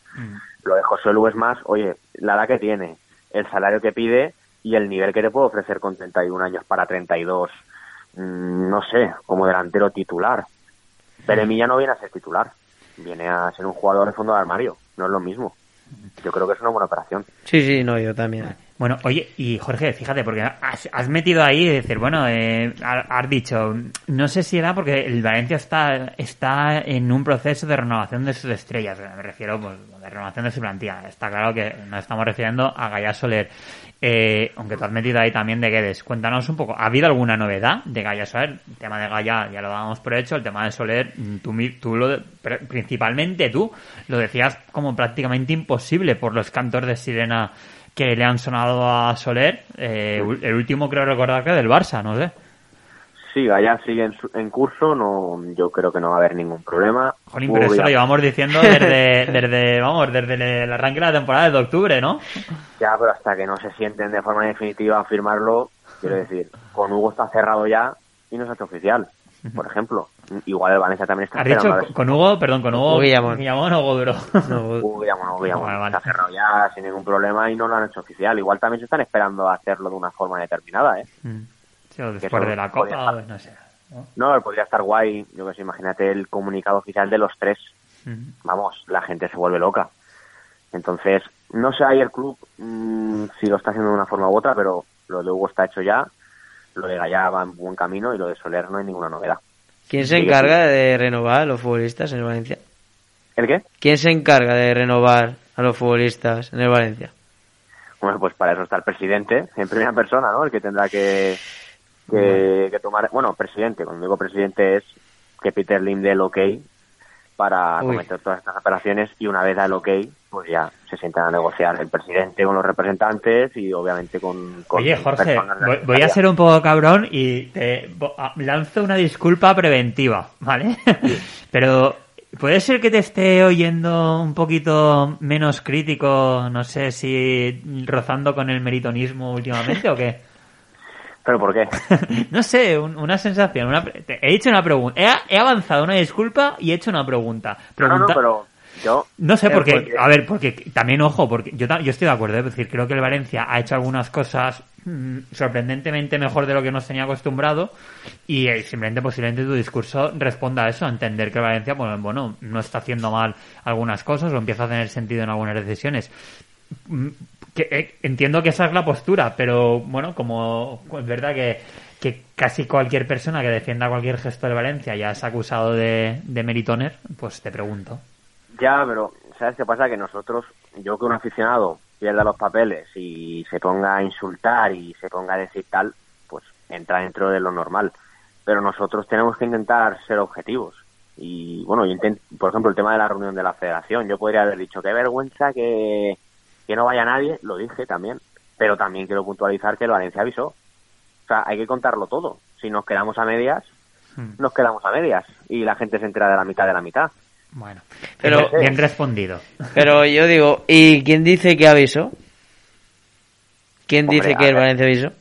Lo de José Lu es más, oye, la edad que tiene, el salario que pide y el nivel que te puede ofrecer con 31 años para 32, mm, no sé, como delantero titular. Pero Emilia no viene a ser titular, viene a ser un jugador de fondo de armario, no es lo mismo. Yo creo que es una buena operación. Sí, sí, no, yo también. Bueno, oye, y Jorge, fíjate, porque has, has metido ahí, de decir, bueno, eh, ha- has dicho, no sé si era porque el Valencia está, está en un proceso de renovación de sus estrellas, me refiero, pues, de renovación de su plantilla. Está claro que nos estamos refiriendo a Gaya Soler. Eh, aunque tú has metido ahí también de Guedes, cuéntanos un poco, ¿ha habido alguna novedad de Gaya Soler? El tema de Gaya ya lo dábamos por hecho, el tema de Soler, mm, tú, tú lo, principalmente tú, lo decías como prácticamente imposible por los cantos de sirena que le han sonado a Soler. Eh, el último creo recordar que del Barça, no sé. Sí, Gaya sigue en, su- en curso, no, yo creo que no va a haber ningún problema. Jolín, pero eso lo llevamos diciendo [laughs] desde, desde, vamos, desde el arranque de la temporada de octubre, ¿no? Ya, pero hasta que no se sienten de forma definitiva a firmarlo, quiero [laughs] decir, con Hugo está cerrado ya y no se ha hecho oficial, por ejemplo. Igual el Valencia también está Has dicho con, Hugo, perdón, con Hugo Hugo Guillamón. Guillamón o Goduro. No, Hugo Guillamón, Hugo Guillamón. Vale, vale. Está cerrado ya sin ningún problema y no lo han hecho oficial. Igual también se están esperando a hacerlo de una forma determinada, ¿eh? Mm. Sí, o después eso de la Copa, estar. no sé. ¿no? No, podría estar guay. Yo que sé, imagínate el comunicado oficial de los tres. Mm. Vamos, la gente se vuelve loca. Entonces, no sé ahí el club mm, si lo está haciendo de una forma u otra, pero lo de Hugo está hecho ya. Lo de Gallá va en buen camino y lo de Soler no hay ninguna novedad. ¿Quién se encarga de renovar a los futbolistas en el Valencia? ¿El qué? ¿Quién se encarga de renovar a los futbolistas en el Valencia? Bueno, pues para eso está el presidente, en primera persona, ¿no? El que tendrá que, que, que tomar... Bueno, presidente, cuando digo presidente es que Peter Lim dé el ok para Uy. cometer todas estas operaciones y una vez da el ok, pues ya se sientan a negociar el presidente con los representantes y obviamente con... con Oye, Jorge, voy, voy a ser un poco cabrón y te lanzo una disculpa preventiva, ¿vale? [laughs] Pero puede ser que te esté oyendo un poquito menos crítico, no sé si rozando con el meritonismo últimamente o qué. [laughs] ¿Pero por qué? [laughs] no sé, un- una sensación. Una, he hecho una pregunta. He, he avanzado una disculpa y he hecho una pregunta. No, no, no, pero yo... no sé, Eh, porque, porque- a ver, porque también, ojo, porque yo, estoy de acuerdo, es decir, creo que el Valencia ha hecho algunas cosas mm, sorprendentemente mejor de lo que nos tenía acostumbrado y eh, simplemente posiblemente tu discurso responda a eso, a entender que el Valencia, bueno, bueno, no está haciendo mal algunas cosas o empieza a tener sentido en algunas decisiones. Mm, que, eh, entiendo que esa es la postura, pero bueno, como es verdad que, que casi cualquier persona que defienda cualquier gesto de Valencia ya es acusado de, de meritoner, pues te pregunto. Ya, pero ¿sabes qué pasa? Que nosotros, yo que un aficionado pierda los papeles y se ponga a insultar y se ponga a decir tal, pues entra dentro de lo normal. Pero nosotros tenemos que intentar ser objetivos. Y bueno, yo intent- por ejemplo, el tema de la reunión de la federación, yo podría haber dicho, qué vergüenza que, que no vaya nadie, lo dije también, pero también quiero puntualizar que el Valencia avisó. O sea, hay que contarlo todo. Si nos quedamos a medias, Hmm. nos quedamos a medias y la gente se entera de la mitad de la mitad. Bueno, Pero- bien, bien respondido. Pero yo digo, ¿y quién dice que avisó? ¿Quién Hombre, dice que el. Valencia avisó?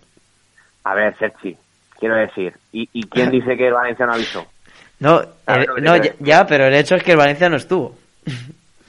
A ver, Sergi, quiero decir, ¿y, y quién dice que el Valencia no avisó? No, ver, el- no te ya, pero el hecho es que el Valencia no estuvo.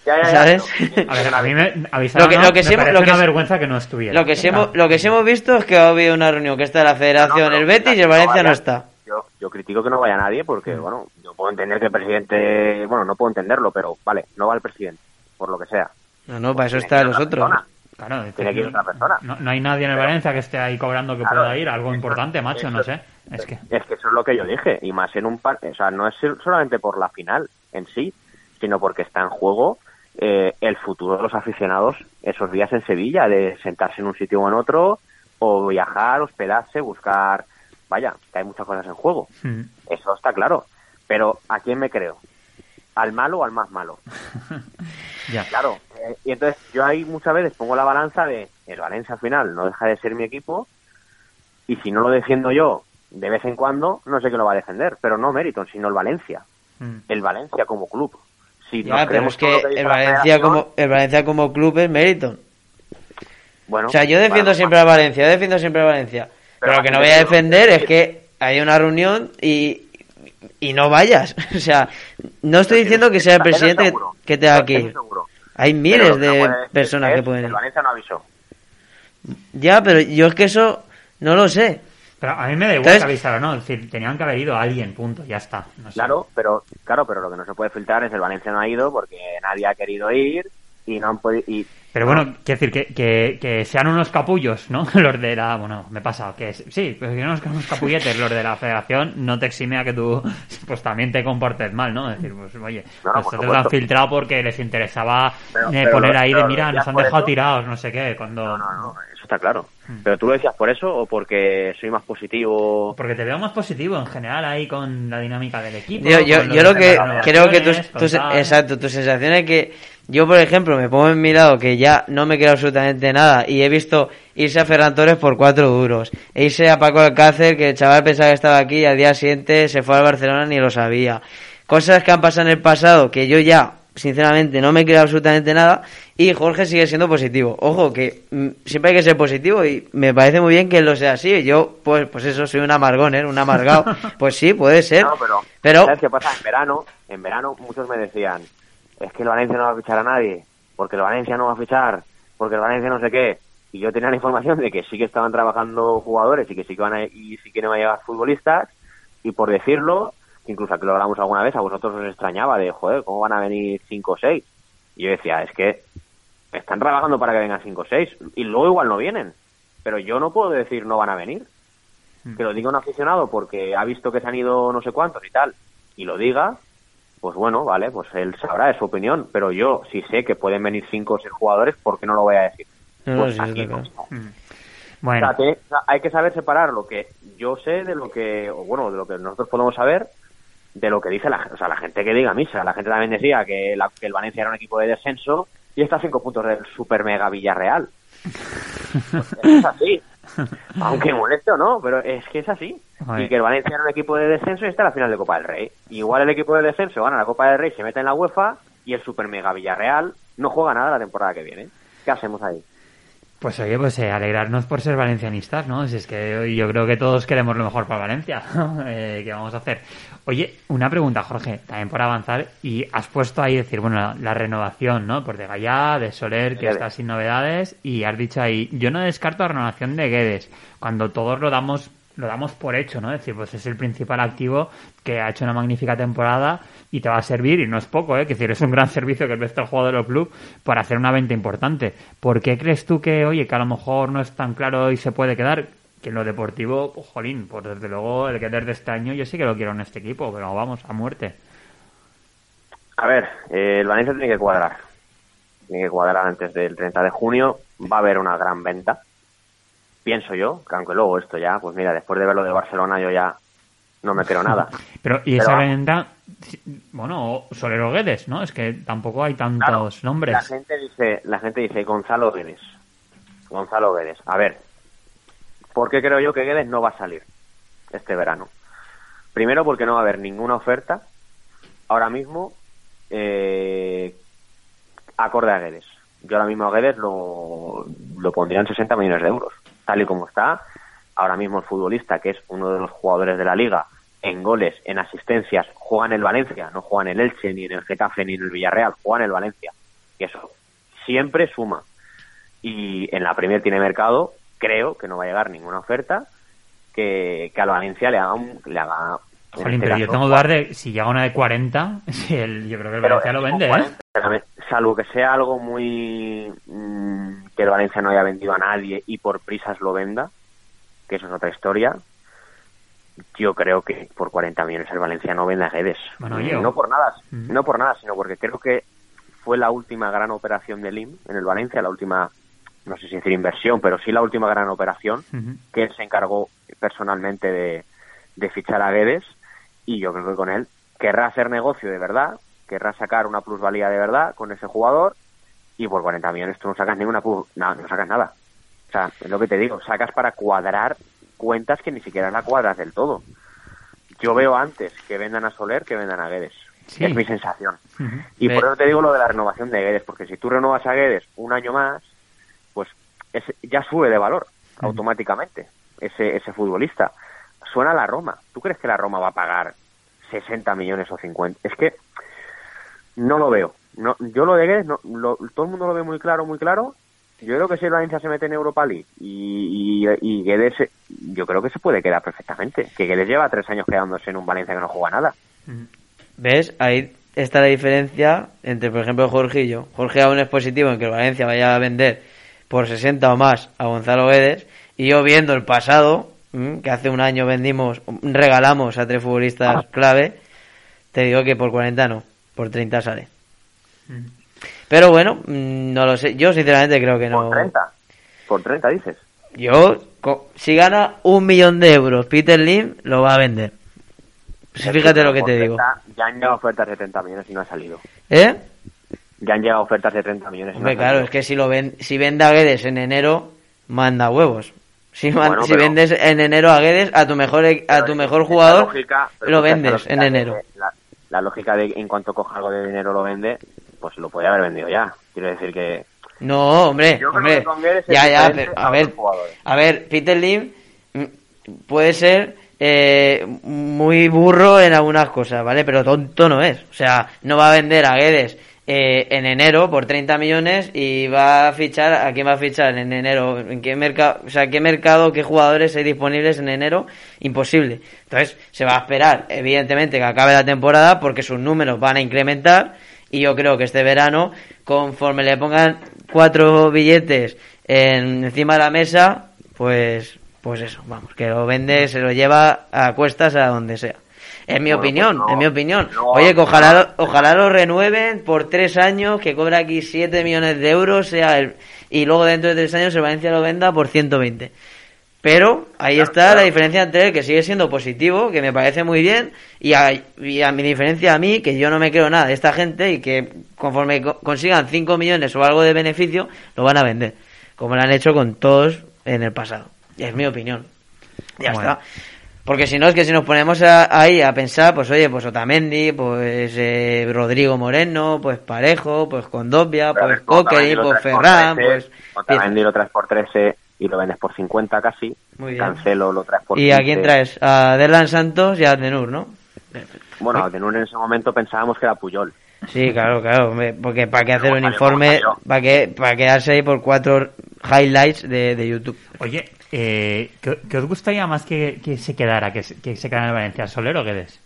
Ya, ya, ya, ¿Sabes? A ver, a mí me avisaron, Lo que- ¿no? lo que sí que una vergüenza que no estuviera. Lo que, sí hemos, lo que sí hemos visto es que ha habido una reunión que está de la Federación, No, no, el Betis y el Valencia no vaya- está. Yo, yo critico que no vaya nadie porque, Mm. bueno, puedo entender que el presidente, bueno, no puedo entenderlo, pero vale, no va el presidente, por lo que sea. No, no, para eso Tiene están que ir los otra otros. persona. Claro, es Tiene que ir otra persona. No, no hay nadie en el Valencia que esté ahí cobrando que Claro, pueda ir. Algo eso- importante, macho, no eso- sé. Es que... Es que eso es lo que yo dije, y más en un par, o sea, no es solamente por la final en sí, sino porque está en juego eh, el futuro de los aficionados esos días en Sevilla, de sentarse en un sitio o en otro, o viajar, hospedarse, buscar. Vaya, que hay muchas cosas en juego. Mm. Eso está claro. Pero ¿a quién me creo? ¿Al malo o al más malo? [laughs] Ya. Claro. eh, y entonces yo ahí muchas veces pongo la balanza de el Valencia al final no deja de ser mi equipo y si no lo defiendo yo de vez en cuando, no sé quién lo va a defender, pero no Meriton, sino el Valencia. Mm. El Valencia como club. Si Ya, nos creemos es que el Valencia como el Valencia como club es Meriton. Bueno, O sea, yo defiendo siempre al Valencia, yo defiendo siempre al Valencia. Pero, Pero lo que no voy a defender es que hay una reunión y, y no vayas. [laughs] O sea, no estoy diciendo que sea el presidente que, que tenga que ir. seguro. Hay miles de personas que pueden El ir. Valencia no avisó. Ya, pero yo es que eso no lo sé. Pero a mí me da igual Entonces- que avisaran, ¿no? Es decir, tenían que haber ido alguien, punto, ya está. No sé. Claro, pero claro, pero lo que no se puede filtrar es el Valencia no ha ido porque nadie ha querido ir y no han podido y Pero bueno, quiero decir, que, que, que sean unos capullos, ¿no? [laughs] Los de la... Bueno, me pasa, que sí, pues que unos, unos capulletes los de la federación no te exime a que tú [laughs] pues también te comportes mal, ¿no? Es decir, pues oye, No, no, pues lo han filtrado porque les interesaba Pero- eh, pero poner ahí de, pero mira, nos han dejado eso. tirados, no sé qué, cuando... no, no, no, eso está claro. Mm. Pero tú lo decías por eso o porque soy más positivo. Porque te veo más positivo en general ahí con la dinámica del equipo. Yo, yo, lo que creo que tus, tus- exacto, tu sensación es que yo, por ejemplo, me pongo en mi lado que ya no me creo absolutamente nada y he visto irse a Ferran Torres por cuatro duros, e irse a Paco Alcácer que el chaval pensaba que estaba aquí y al día siguiente se fue al Barcelona ni lo sabía. Cosas que han pasado en el pasado que yo ya, sinceramente, no me creo absolutamente nada y Jorge sigue siendo positivo. Ojo, que mm, siempre hay que ser positivo y me parece muy bien que él lo sea así. Yo, pues, pues eso, soy un amargón, ¿eh? un amargado. [laughs] Pues sí, puede ser. No, pero, pero ¿sabes qué pasa? En verano, en verano muchos me decían, es que el Valencia no va a fichar a nadie, porque el Valencia no va a fichar, porque el Valencia no sé qué. Y yo tenía la información de que sí que estaban trabajando jugadores y que sí que van a, y sí que no van a llegar futbolistas, y por decirlo, incluso aquí lo hablamos alguna vez, a vosotros os extrañaba de, joder, ¿cómo van a venir cinco o seis? Y yo decía, es que están trabajando para que vengan cinco o seis, y luego igual no vienen. Pero yo no puedo decir no van a venir. Que lo diga un aficionado porque ha visto que se han ido no sé cuántos y tal, y lo diga, pues bueno, vale, pues él sabrá, es su opinión. Pero yo, si sé que pueden venir cinco o seis jugadores, ¿por qué no lo voy a decir? No, Pues sí, aquí no. Mm. O Bueno, sea, que- hay que saber separar lo que yo sé de lo que, o bueno, de lo que nosotros podemos saber de lo que dice la gente. O sea, la gente que diga misa. La gente también decía que, la- que el Valencia era un equipo de descenso y está a cinco puntos del super mega Villarreal. Pues es así. [laughs] Aunque moleste o no, pero es que es así. Y que el Valencia era un equipo de descenso y está en la final de Copa del Rey. Igual el equipo de descenso gana la Copa del Rey, se mete en la UEFA y el super mega Villarreal no juega nada la temporada que viene. ¿Qué hacemos ahí? Pues oye, pues eh, alegrarnos por ser valencianistas, ¿no? Si es que yo creo que todos queremos lo mejor para Valencia, [laughs] ¿no? Eh, ¿Qué vamos a hacer? Oye, una pregunta, Jorge, también por avanzar, y has puesto ahí decir, bueno, la, la renovación, ¿no? Por de Gallá, de Soler, que está sin novedades, y has dicho ahí, yo no descarto la renovación de Guedes, cuando todos lo damos lo damos por hecho, ¿no? Es decir, pues es el principal activo que ha hecho una magnífica temporada y te va a servir, y no es poco, ¿eh? Es decir, es un gran [laughs] servicio que el jugador del club para hacer una venta importante. ¿Por qué crees tú que, oye, que a lo mejor no es tan claro y se puede quedar? Que en lo deportivo, jolín, pues desde luego el que de este año yo sí que lo quiero en este equipo, pero vamos, a muerte. A ver, eh, el Valencia tiene que cuadrar. Tiene que cuadrar antes del 30 de junio. Va a haber una gran venta. Pienso yo, que aunque luego esto ya, pues mira, después de ver lo de Barcelona yo ya no me creo nada. [laughs] Pero, y esa venta, bueno, Solero Guedes, ¿no? Es que tampoco hay tantos Claro, nombres. La gente dice, la gente dice Gonzalo Guedes. Gonzalo Guedes. A ver, ¿por qué creo yo que Guedes no va a salir este verano? Primero porque no va a haber ninguna oferta ahora mismo eh, acorde a Guedes. Yo ahora mismo a Guedes lo, lo pondría en 60 millones de euros, tal y como está. Ahora mismo el futbolista, que es uno de los jugadores de la liga, en goles, en asistencias, juega en el Valencia, no juega en el Elche, ni en el Getafe, ni en el Villarreal, juega en el Valencia. Y eso siempre suma. Y en la Premier tiene mercado, creo que no va a llegar ninguna oferta que, que al Valencia le haga un, le haga Jolín, este pero yo tengo dudas de si llega una de 40, [laughs] si el- yo creo que el Valencia lo vende, como ¿eh? 40, pero Salvo que sea algo muy. mm, que el Valencia no haya vendido a nadie y por prisas lo venda, que eso es otra historia. yo creo que por 40 millones el Valencia no vende a Guedes. Bueno, no por nada, Mm. no por nada, sino porque creo que fue la última gran operación de Lim en el Valencia, la última, no sé si decir inversión, pero sí la última gran operación que él se encargó personalmente de, de fichar a Guedes y yo creo que con él querrá hacer negocio de verdad, querrá sacar una plusvalía de verdad con ese jugador y por 40 millones tú no sacas ninguna no, no sacas nada. O sea, es lo que te digo, sacas para cuadrar cuentas que ni siquiera la cuadras del todo. Yo veo antes que vendan a Soler que vendan a Guedes. Sí. Es mi sensación. Y por eso te digo lo de la renovación de Guedes, porque si tú renovas a Guedes un año más, pues ese- ya sube de valor automáticamente ese, ese futbolista. Suena la Roma. ¿Tú crees que la Roma va a pagar 60 millones o 50? Es que no lo veo. No, yo lo de Guedes, no, lo- todo el mundo lo ve muy claro, muy claro. Yo creo que si el Valencia se mete en Europa League y, y, y Guedes, yo creo que se puede quedar perfectamente. Que Guedes lleva tres años quedándose en un Valencia que no juega nada. ¿Ves? Ahí está la diferencia entre, por ejemplo, Jorge y yo. Jorge aún es positivo en que el Valencia vaya a vender por 60 o más a Gonzalo Guedes. Y yo viendo el pasado, que hace un año vendimos, regalamos a tres futbolistas clave, te digo que por 40 no, por 30 sale. Pero bueno, mm, no lo sé. Yo sinceramente creo que no. Por 30. Por 30 dices. Yo, si gana un millón de euros Peter Lim, lo va a vender. Pues fíjate lo que te digo. 30, Ya han llegado ofertas de 30 millones y no ha salido. ¿Eh? Ya han llegado ofertas de 30 millones y no Hombre, ha claro, es que si lo ven, si vende a Guedes en enero, manda huevos. Si, man- si pero- vendes en enero a Guedes, a tu mejor e- a tu mejor jugador, lógica- lo vendes en de- enero. La, la lógica de en cuanto coja algo de dinero lo vende, pues lo podía haber vendido ya. Quiero decir que No, hombre, Yo creo que Ya, ya, pero, a a ver, a ver, Peter Lim mm, puede ser eh, muy burro en algunas cosas, ¿vale? Pero tonto no es. O sea, no va a vender a Guedes eh, en enero por 30 millones y va a fichar, ¿a quién va a fichar en enero? ¿En qué mercado? O sea, ¿qué mercado, qué jugadores hay disponibles en enero? Imposible. Entonces, se va a esperar, evidentemente, que acabe la temporada porque sus números van a incrementar y yo creo que este verano, conforme le pongan cuatro billetes en- encima de la mesa, pues, pues eso, vamos, que lo vende, se lo lleva a cuestas a donde sea. En mi Bueno, opinión, pues no, en mi opinión. no, Oye, que ojalá, ojalá lo renueven por tres años, que cobra aquí 7 millones de euros, sea el, y luego dentro de tres años el Valencia lo venda por 120. Pero ahí Claro, está claro. la diferencia entre él, que sigue siendo positivo, que me parece muy bien, y a, y a mi diferencia a mí, que yo no me creo nada de esta gente y que conforme co- consigan 5 millones o algo de beneficio, lo van a vender. Como lo han hecho con todos en el pasado. Y es mi opinión. Ya Bueno. está. Porque si no, es que si nos ponemos a- ahí a pensar, pues oye, pues Otamendi, pues eh, Rodrigo Moreno, pues Parejo, pues Condovia, Pero a pues lo pues Ferran, 13, pues... Otamendi lo traes por 13 y lo vendes por 50 casi. Muy bien. Cancelo lo traes por ¿Y a 15. quién traes? A Derlan Santos y a Denur, ¿no? Bueno, a Denur en ese momento pensábamos que era Puyol. Sí, claro, claro, porque para qué hacer un informe, para qué, para quedarse ahí por cuatro highlights de, de YouTube. Oye, eh, ¿qué, qué os gustaría más que, que se quedara, que, se- que se quedara en Valencia? ¿Soler o Guedes?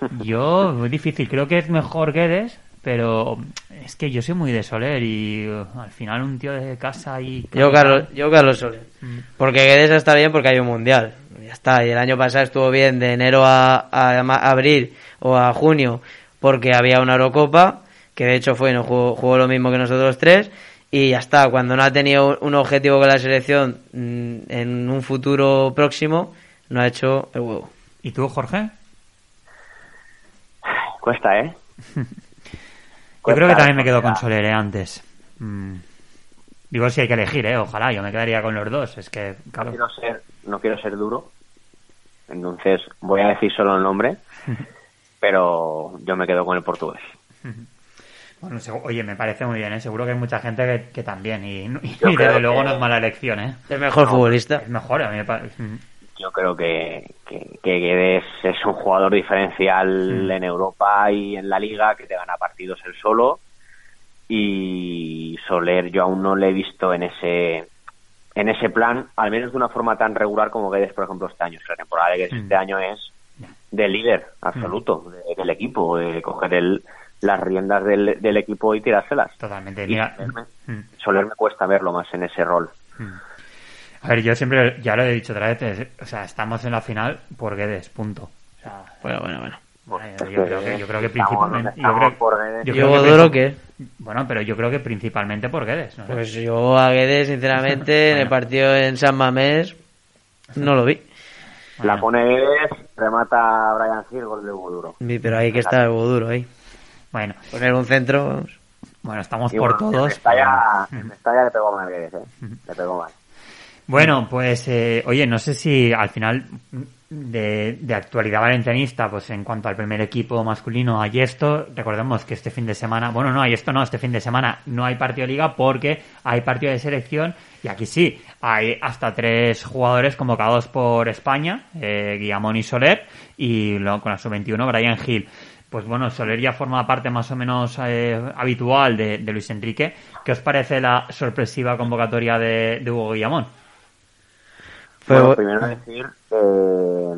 [laughs] Yo, muy difícil. Creo que es mejor Guedes, pero es que yo soy muy de Soler y uh, al final un tío de casa y... Yo Carlos, yo Carlos Soler. Mm. Porque Guedes está bien porque hay un mundial. Ya está. Y el año pasado estuvo bien de enero a, a ma- abril o a junio porque había una Eurocopa que de hecho fue y no jugó, jugó lo mismo que nosotros tres y ya está. Cuando no ha tenido un objetivo con la selección mm, en un futuro próximo no ha hecho el huevo. ¿Y tú, Jorge? Cuesta, ¿eh? [laughs] Yo creo que también me quedo con Soler ¿eh? antes. Mm. Digo, si hay que elegir, ¿eh? Ojalá, yo me quedaría con los dos. Es que, No claro... quiero ser, no quiero ser duro. Entonces voy a decir solo el nombre. [laughs] pero yo me quedo con el portugués. [laughs] Bueno, oye, me parece muy bien, ¿eh? Seguro que hay mucha gente que, que también. Y, desde luego que- no es mala elección, ¿eh? El mejor No, futbolista. Es mejor, a mí me parece. Mm. Yo creo que, que, que Guedes es un jugador diferencial Mm. en Europa y en la liga que te gana partidos él solo. Y Soler yo aún no le he visto en ese en ese plan, al menos de una forma tan regular como Guedes, por ejemplo, este año. La temporada de Guedes Mm. este año es de líder absoluto de- del equipo, de coger el, las riendas del, del equipo y tirárselas. Totalmente. Y Mira, Soler me- mm, Soler me cuesta verlo más en ese rol. mm. A ver, yo siempre, ya lo he dicho otra vez, es- o sea, estamos en la final por Guedes, punto. O sea, Bueno, bueno, bueno. bueno, yo, creo que, yo creo que principalmente... Yo creo, por Guedes. yo ¿Y creo que princip- qué? Bueno, pero yo creo que principalmente por Guedes, ¿no? Pues yo a Guedes, sinceramente, en el partido en San Mamés, no lo vi. La pone es, remata Brian Hill, gol de Hugo Duro. Vi, Pero hay que estar algo duro ahí. Bueno, Poner un centro, vamos. bueno, estamos Y por bueno, todos. En Mestalla le pegó mal Guedes, ¿eh? Le pegó mal. Bueno, pues, eh, oye, no sé si al final de, de actualidad valencianista, pues en cuanto al primer equipo masculino hay esto, recordemos que este fin de semana, bueno, no hay esto, no, este fin de semana no hay partido de liga porque hay partido de selección y aquí sí, hay hasta tres jugadores convocados por España, eh, Guillamón y Soler, y luego con la sub-21 Brian Hill. Pues bueno, Soler ya forma parte más o menos eh, habitual de, de Luis Enrique. ¿Qué os parece la sorpresiva convocatoria de, de Hugo Guillamón? Pero- Bueno, primero decir que,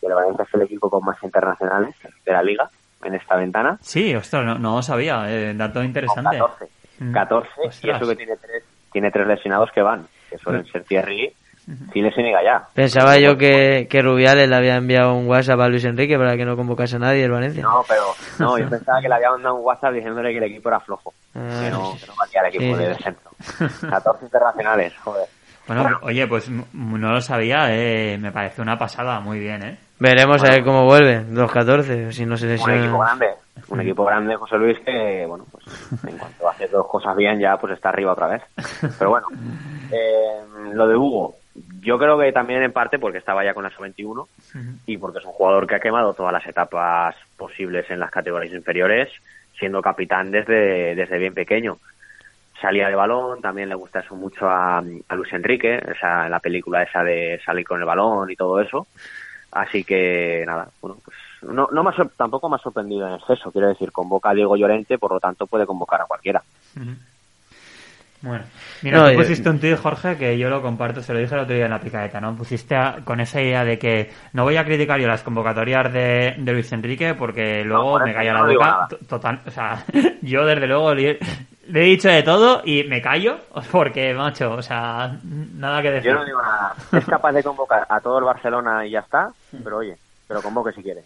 que el Valencia es el equipo con más internacionales de la liga en esta ventana. Sí, ostras, no, no lo sabía. eh, dato Con interesante. 14. Mm. 14 y eso que tiene tres, tiene tres lesionados que van, que suelen ser Thierry, Giles y Gallá. Pensaba yo que, que Rubiales le había enviado un WhatsApp a Luis Enrique para que no convocase a nadie el Valencia. No, pero no, yo pensaba que le había mandado un WhatsApp diciéndole que el equipo era flojo, Ah, que no, que no valía el equipo sí. de descenso. 14 internacionales, joder. Bueno, oye, pues no lo sabía. eh, me parece una pasada. Muy bien, ¿eh? Veremos a ver cómo vuelve, los 14, si no se Un equipo lesiona. grande, un [laughs] equipo grande, José Luis, que, bueno, pues en cuanto hace dos cosas bien, ya pues está arriba otra vez. Pero bueno, [laughs] eh, lo de Hugo, yo creo que también en parte porque estaba ya con la sub-21 y porque es un jugador que ha quemado todas las etapas posibles en las categorías inferiores, siendo capitán desde, desde bien pequeño. Salía de balón, también le gusta eso mucho a, a Luis Enrique, esa, la película esa de salir con el balón y todo eso. Así que nada, bueno, pues no, no me ha tampoco me ha sorprendido en exceso, quiero decir, convoca a Diego Llorente, por lo tanto puede convocar a cualquiera. Bueno, mira, No, tú eh, pusiste un tuit, Jorge, que yo lo comparto, se lo dije el otro día en la picadeta, ¿no? Pusiste a- con esa idea de que no voy a criticar yo las convocatorias de, de Luis Enrique porque luego me calla no la boca. Total, o sea, [laughs] yo desde luego le, he dicho de todo y me callo [laughs] porque, macho, o sea, nada que decir. Yo no digo nada, es capaz de convocar a todo el Barcelona y ya está, pero oye, pero convoque si quiere.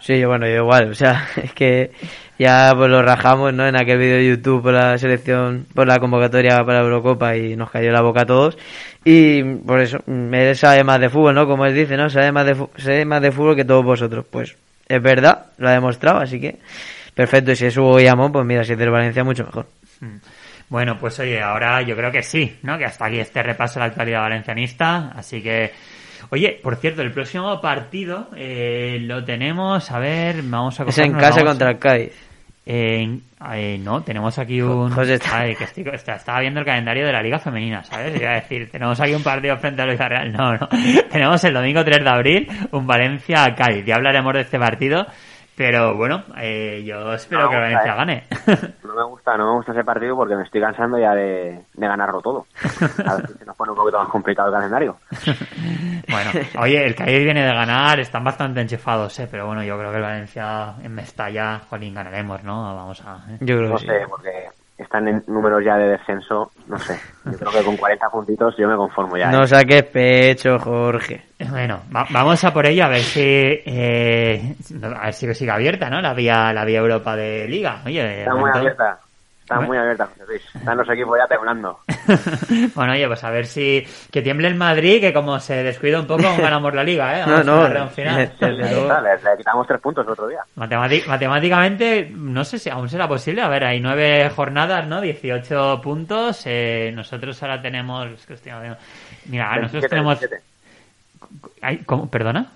Sí, yo, bueno, yo igual, o sea, [laughs] es que ya pues lo rajamos, ¿no? En aquel vídeo de YouTube por la selección, por la convocatoria para la Eurocopa y nos cayó la boca a todos. Y por eso, él sabe más de fútbol, ¿no? Como él dice, ¿no? Sabe más de, sabe más de fútbol que todos vosotros. Pues es verdad, lo ha demostrado, así que perfecto. Y si es Hugo Guillamón, pues mira, si es del Valencia, mucho mejor. Bueno, pues oye, ahora yo creo que sí, ¿no? Que hasta aquí este repaso de la actualidad valencianista. Así que, oye, por cierto, el próximo partido eh, lo tenemos, a ver, vamos a Es en casa vamos- contra el Cádiz. Eh, eh, no, tenemos aquí un... José está- Ay, que estoy- está- estaba viendo el calendario de la Liga Femenina, ¿sabes? Iba a decir, tenemos aquí un partido frente a Luis Real. No, no. [laughs] tenemos el domingo 3 de abril un Valencia-Cádiz. Ya hablaremos de este partido. Pero bueno, eh, yo espero No, que Valencia gane. No me gusta, no me gusta ese partido porque me estoy cansando ya de, de ganarlo todo. A ver si se nos pone un poquito más complicado el calendario. [laughs] bueno, oye, el Cádiz viene de ganar, están bastante enchufados, ¿eh? Pero bueno, yo creo que el Valencia en Mestalla, jolín, ganaremos, ¿no? Vamos a... ¿eh? Yo creo No que sí. sé, porque están en números ya de descenso, no sé. Yo creo que con 40 puntitos yo me conformo ya. ¿eh? No saques pecho, Jorge. Bueno, va- vamos a por ello a ver si eh, a ver si sigue abierta, ¿no? La vía la vía Europa de Liga. Oye, Está muy momento- abierta. Está Bueno. muy abierta, José Luis. Están los equipos ya temblando. [laughs] bueno, oye, pues a ver si que tiemble el Madrid, que como se descuida un poco, ganamos la Liga, ¿eh? No, [laughs] Vamos no, a la gran final. le, le quitamos tres puntos el otro día. Matemati- matemáticamente, no sé si aún será posible. A ver, hay nueve jornadas, ¿no? 18 puntos. Eh, nosotros ahora tenemos. es que estoy viendo- Mira, nosotros 27, tenemos. 27. Ay, ¿cómo? ¿Perdona?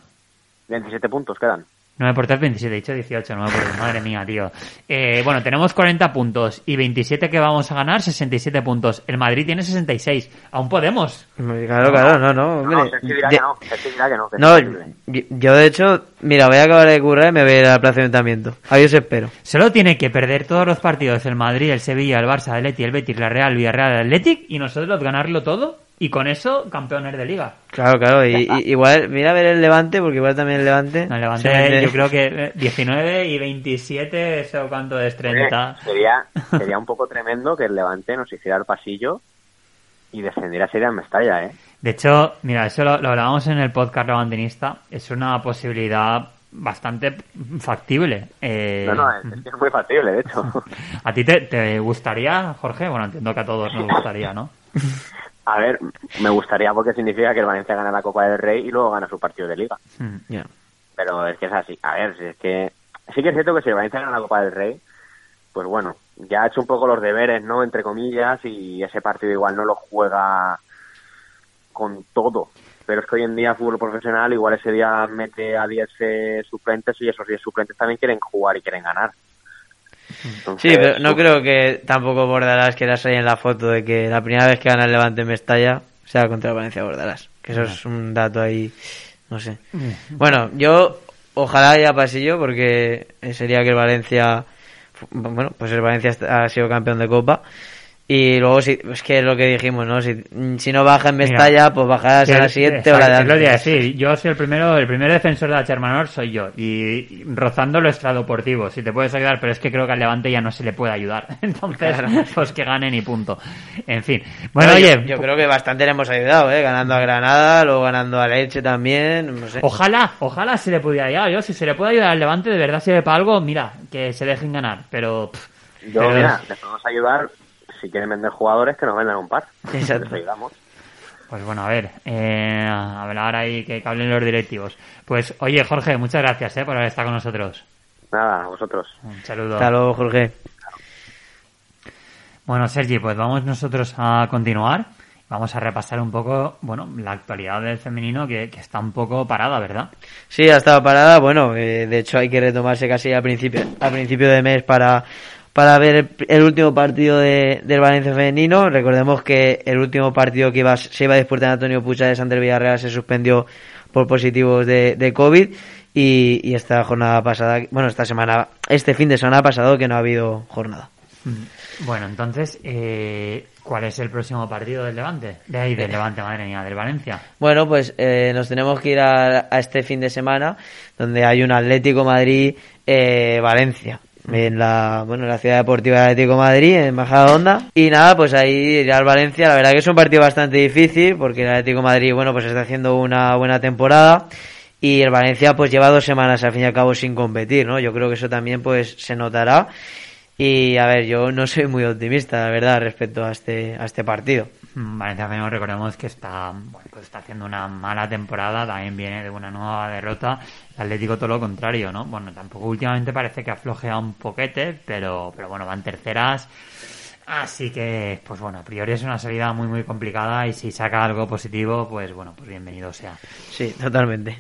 27 puntos quedan. 9 por 3, 27, he dicho 18, 9 por 3, madre mía, tío. Eh, bueno, tenemos 40 puntos y 27 que vamos a ganar, 67 puntos. El Madrid tiene 66. Aún podemos. Claro, claro, no, no. No, no, que no. Que no. que No, yo yo, de hecho, mira, voy a acabar de currar y me voy a ir a la plaza de ayuntamiento. Ahí os espero. Solo tiene que perder todos los partidos el Madrid, el Sevilla, el Barça, el Leti, el Betis, la Real, Villarreal, el Athletic y nosotros ganarlo todo y con eso campeones de liga. Claro, claro. Y, y- igual, mira a ver el Levante, porque igual también el Levante. No, se Levante, yo creo que eh, 19 y 27, eso cuánto es, 30. Oye, sería, [laughs] sería un poco tremendo que el Levante nos hiciera el pasillo y descendiera sería Mestalla, ¿eh? De hecho, mira, eso lo, lo hablábamos en el podcast Levantinista. Es una posibilidad bastante factible. Eh, No, no, es, es que es muy factible, de hecho. [laughs] ¿A ti te, te gustaría, Jorge? Bueno, entiendo que a todos nos [laughs] gustaría, ¿no? A ver, me gustaría porque significa que el Valencia gana la Copa del Rey y luego gana su partido de Liga. Mm. Pero es que es así. A ver, si es que sí que es cierto que si el Valencia gana la Copa del Rey, pues bueno, ya ha hecho un poco los deberes, ¿no? Entre comillas, y ese partido igual no lo juega con todo. Pero es que hoy en día fútbol profesional igual ese día mete a 10 eh, suplentes y esos 10 suplentes también quieren jugar y quieren ganar. Entonces, Sí, pero no creo que tampoco Bordalás quieras ahí en la foto de que la primera vez que gana el Levante en Mestalla sea contra el Valencia Bordalás. Que eso es un dato ahí, no sé. Bueno, yo ojalá ya pasillo porque sería que el Valencia, bueno, pues el Valencia ha sido campeón de Copa. Y luego, si, es que es lo que dijimos, ¿no? Si, si no baja en Mestalla, pues bajarás a la Sí, siguiente o la de antes. decir. Yo soy el primero, el primer defensor de la Chermanor soy yo. Y, y rozando lo extradeportivo. Si te puedes ayudar, pero es que creo que al Levante ya no se le puede ayudar. [laughs] Entonces, pues que ganen y punto. En fin. Bueno, oye, yo, yo creo que bastante le hemos ayudado, ¿eh? Ganando a Granada, luego ganando a Leche también, no sé. Ojalá, ojalá se le pudiera ayudar. Yo, si se le puede ayudar al Levante, de verdad sirve para algo, mira, que se dejen ganar. Pero, pff, Yo, pero- mira, les podemos ayudar si quieren vender jugadores que nos vendan un par. Exacto. Les ayudamos. Pues bueno, a ver, eh, hablar ahí que, que hablen los directivos. Pues oye, Jorge, muchas gracias eh, por haber estado con nosotros. Nada, a vosotros. Un saludo. Hasta luego, Jorge. Bueno, Sergi, pues vamos nosotros a continuar. Vamos a repasar un poco, bueno, la actualidad del femenino que, que está un poco parada, ¿verdad? Sí, ha estado parada. Bueno, eh, de hecho hay que retomarse casi a principio, a principio de mes para, para ver el, el último partido de, del Valencia femenino. Recordemos que el último partido que iba, se iba a disputar Antonio Pucha de Santer Villarreal se suspendió por positivos de, de COVID. Y, y esta jornada pasada, bueno, esta semana, este fin de semana pasado que no ha habido jornada. Bueno, entonces, eh, ¿cuál es el próximo partido del Levante? De ahí, del Levante, madre mía, del Valencia. Bueno, pues eh, nos tenemos que ir a, a este fin de semana donde hay un Atlético Madrid eh, Valencia en la bueno en la ciudad deportiva de Atlético Madrid en Majadahonda y nada pues ahí ir al Valencia la verdad que es un partido bastante difícil porque el Atlético Madrid bueno pues está haciendo una buena temporada. Y el Valencia pues lleva dos semanas al fin y al cabo sin competir no yo creo que eso también pues se notará. Y a ver yo no soy muy optimista la verdad respecto a este a este partido Valencia femenino, recordemos que está, bueno, pues está haciendo una mala temporada, también viene de una nueva derrota. El Atlético todo lo contrario, ¿no? Bueno, tampoco últimamente parece que ha flojeado un poquete, pero, pero bueno, van terceras. Así que, pues bueno, a priori es una salida muy, muy complicada y si saca algo positivo, pues bueno, pues bienvenido sea. sí totalmente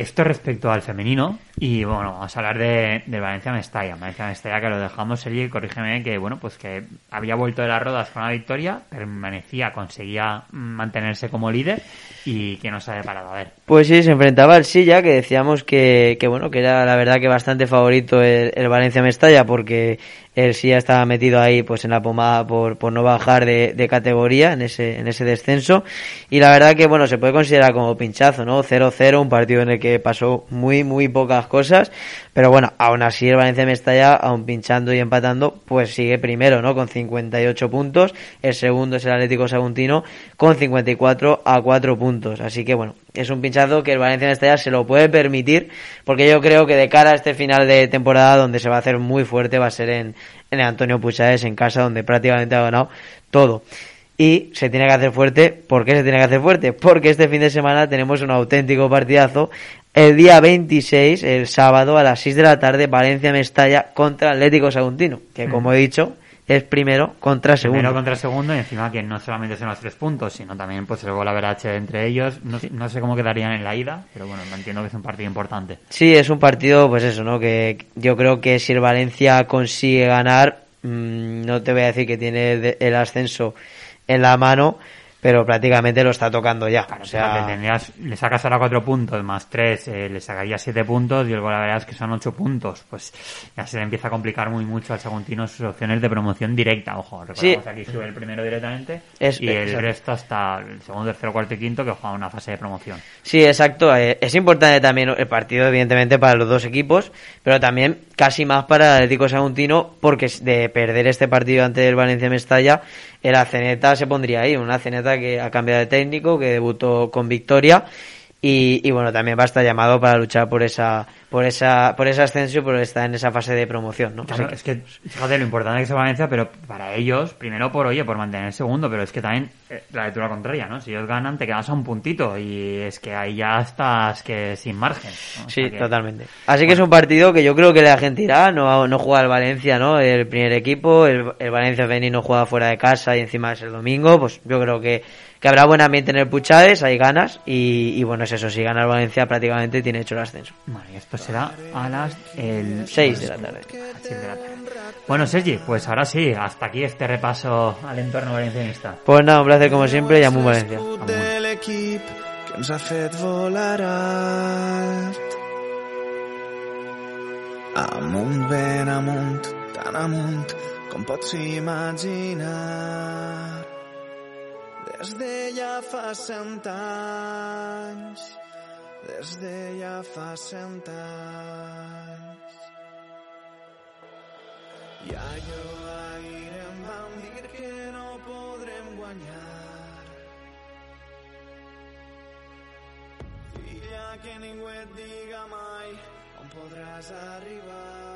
Esto respecto al femenino y bueno, vamos a hablar de, Valencia Mestalla. Valencia Mestalla que lo dejamos, Sergi, corrígeme, que bueno, pues que había vuelto de las rodas con la victoria, permanecía, conseguía mantenerse como líder y que no se ha deparado. A ver, Pues sí, se enfrentaba al Silla, que decíamos que, que bueno, que era la verdad que bastante favorito el, el Valencia Mestalla, porque el Silla estaba metido ahí pues en la pomada por, por no bajar de, de categoría en ese, en ese descenso. Y la verdad que bueno, se puede considerar como pinchazo, ¿no? 0-0, un partido en el que pasó muy, muy pocas cosas. Pero bueno, aún así el Valencia Mestalla, aún pinchando y empatando, pues sigue primero, ¿no? Con 58 puntos. El segundo es el Atlético Saguntino con 54 a 4 puntos. Así que bueno, es un pinchazo que el Valencia Mestalla se lo puede permitir, porque yo creo que de cara a este final de temporada, donde se va a hacer muy fuerte, va a ser en, en Antonio Puchades en casa, donde prácticamente ha ganado todo. Y se tiene que hacer fuerte. ¿Por qué se tiene que hacer fuerte? Porque este fin de semana tenemos un auténtico partidazo. El día 26, el sábado, a las 6 de la tarde, Valencia-Mestalla contra Atlético Saguntino. Que como he dicho, es primero contra segundo. primero contra segundo y encima que no solamente son los tres puntos, sino también pues el gol averaje entre ellos. No, sé- no sé cómo quedarían en la ida, pero bueno, entiendo que es un partido importante. Sí, es un partido, pues eso, ¿no? Que yo creo que si el Valencia consigue ganar, mm, no te voy a decir que tiene el ascenso en la mano, pero prácticamente lo está tocando ya. Claro, o sea, tendrías- le sacas ahora cuatro puntos más tres, eh, le sacaría siete puntos y el gol la verdad es que son ocho puntos. Pues ya se le empieza a complicar muy mucho al Saguntino sus opciones de promoción directa. Ojo, recordamos Sí. aquí sube el primero directamente Es- y el exacto. resto hasta el segundo, tercero, cuarto y quinto que juega una fase de promoción. Sí, exacto. Eh, Es importante también el partido, evidentemente, para los dos equipos, pero también casi más para el Atlético Saguntino, porque de perder este partido ante el Valencia Mestalla, el Aceneta se pondría ahí, un Aceneta que ha cambiado de técnico, que debutó con victoria y, y, bueno, también va a estar llamado para luchar por esa, por esa, por ese ascenso por estar en esa fase de promoción, ¿no? Claro, es que, fíjate lo importante que es Valencia, pero para ellos, primero por oye, por mantener el segundo, pero es que también eh, la lectura contraria, ¿no? Si ellos ganan, te quedas a un puntito y es que ahí ya estás que sin margen. ¿no? Sí, totalmente. Así que es un partido que yo creo que la gente irá, no, no juega el Valencia, ¿no? El primer equipo, el, el Valencia Beni no juega fuera de casa y encima es el domingo, pues yo creo que que habrá buen ambiente en el Puchades, hay ganas y, y, bueno, es eso, si gana el Valencia prácticamente tiene hecho el ascenso. Vale, esto será a las el 6 de la tarde. de la tarde. Bueno, Sergi, pues ahora sí, hasta aquí este repaso al entorno valencianista. Pues nada, un placer como sempre i amunt València. de l'equip que ens ha fet volar alt. Amunt, ben amunt, tan amunt com pots imaginar. Des de ja fa cent anys, des de ja fa cent anys. I allò ahir em van dir que no podrem guanyar. Filla, que ningú et diga mai on podràs arribar.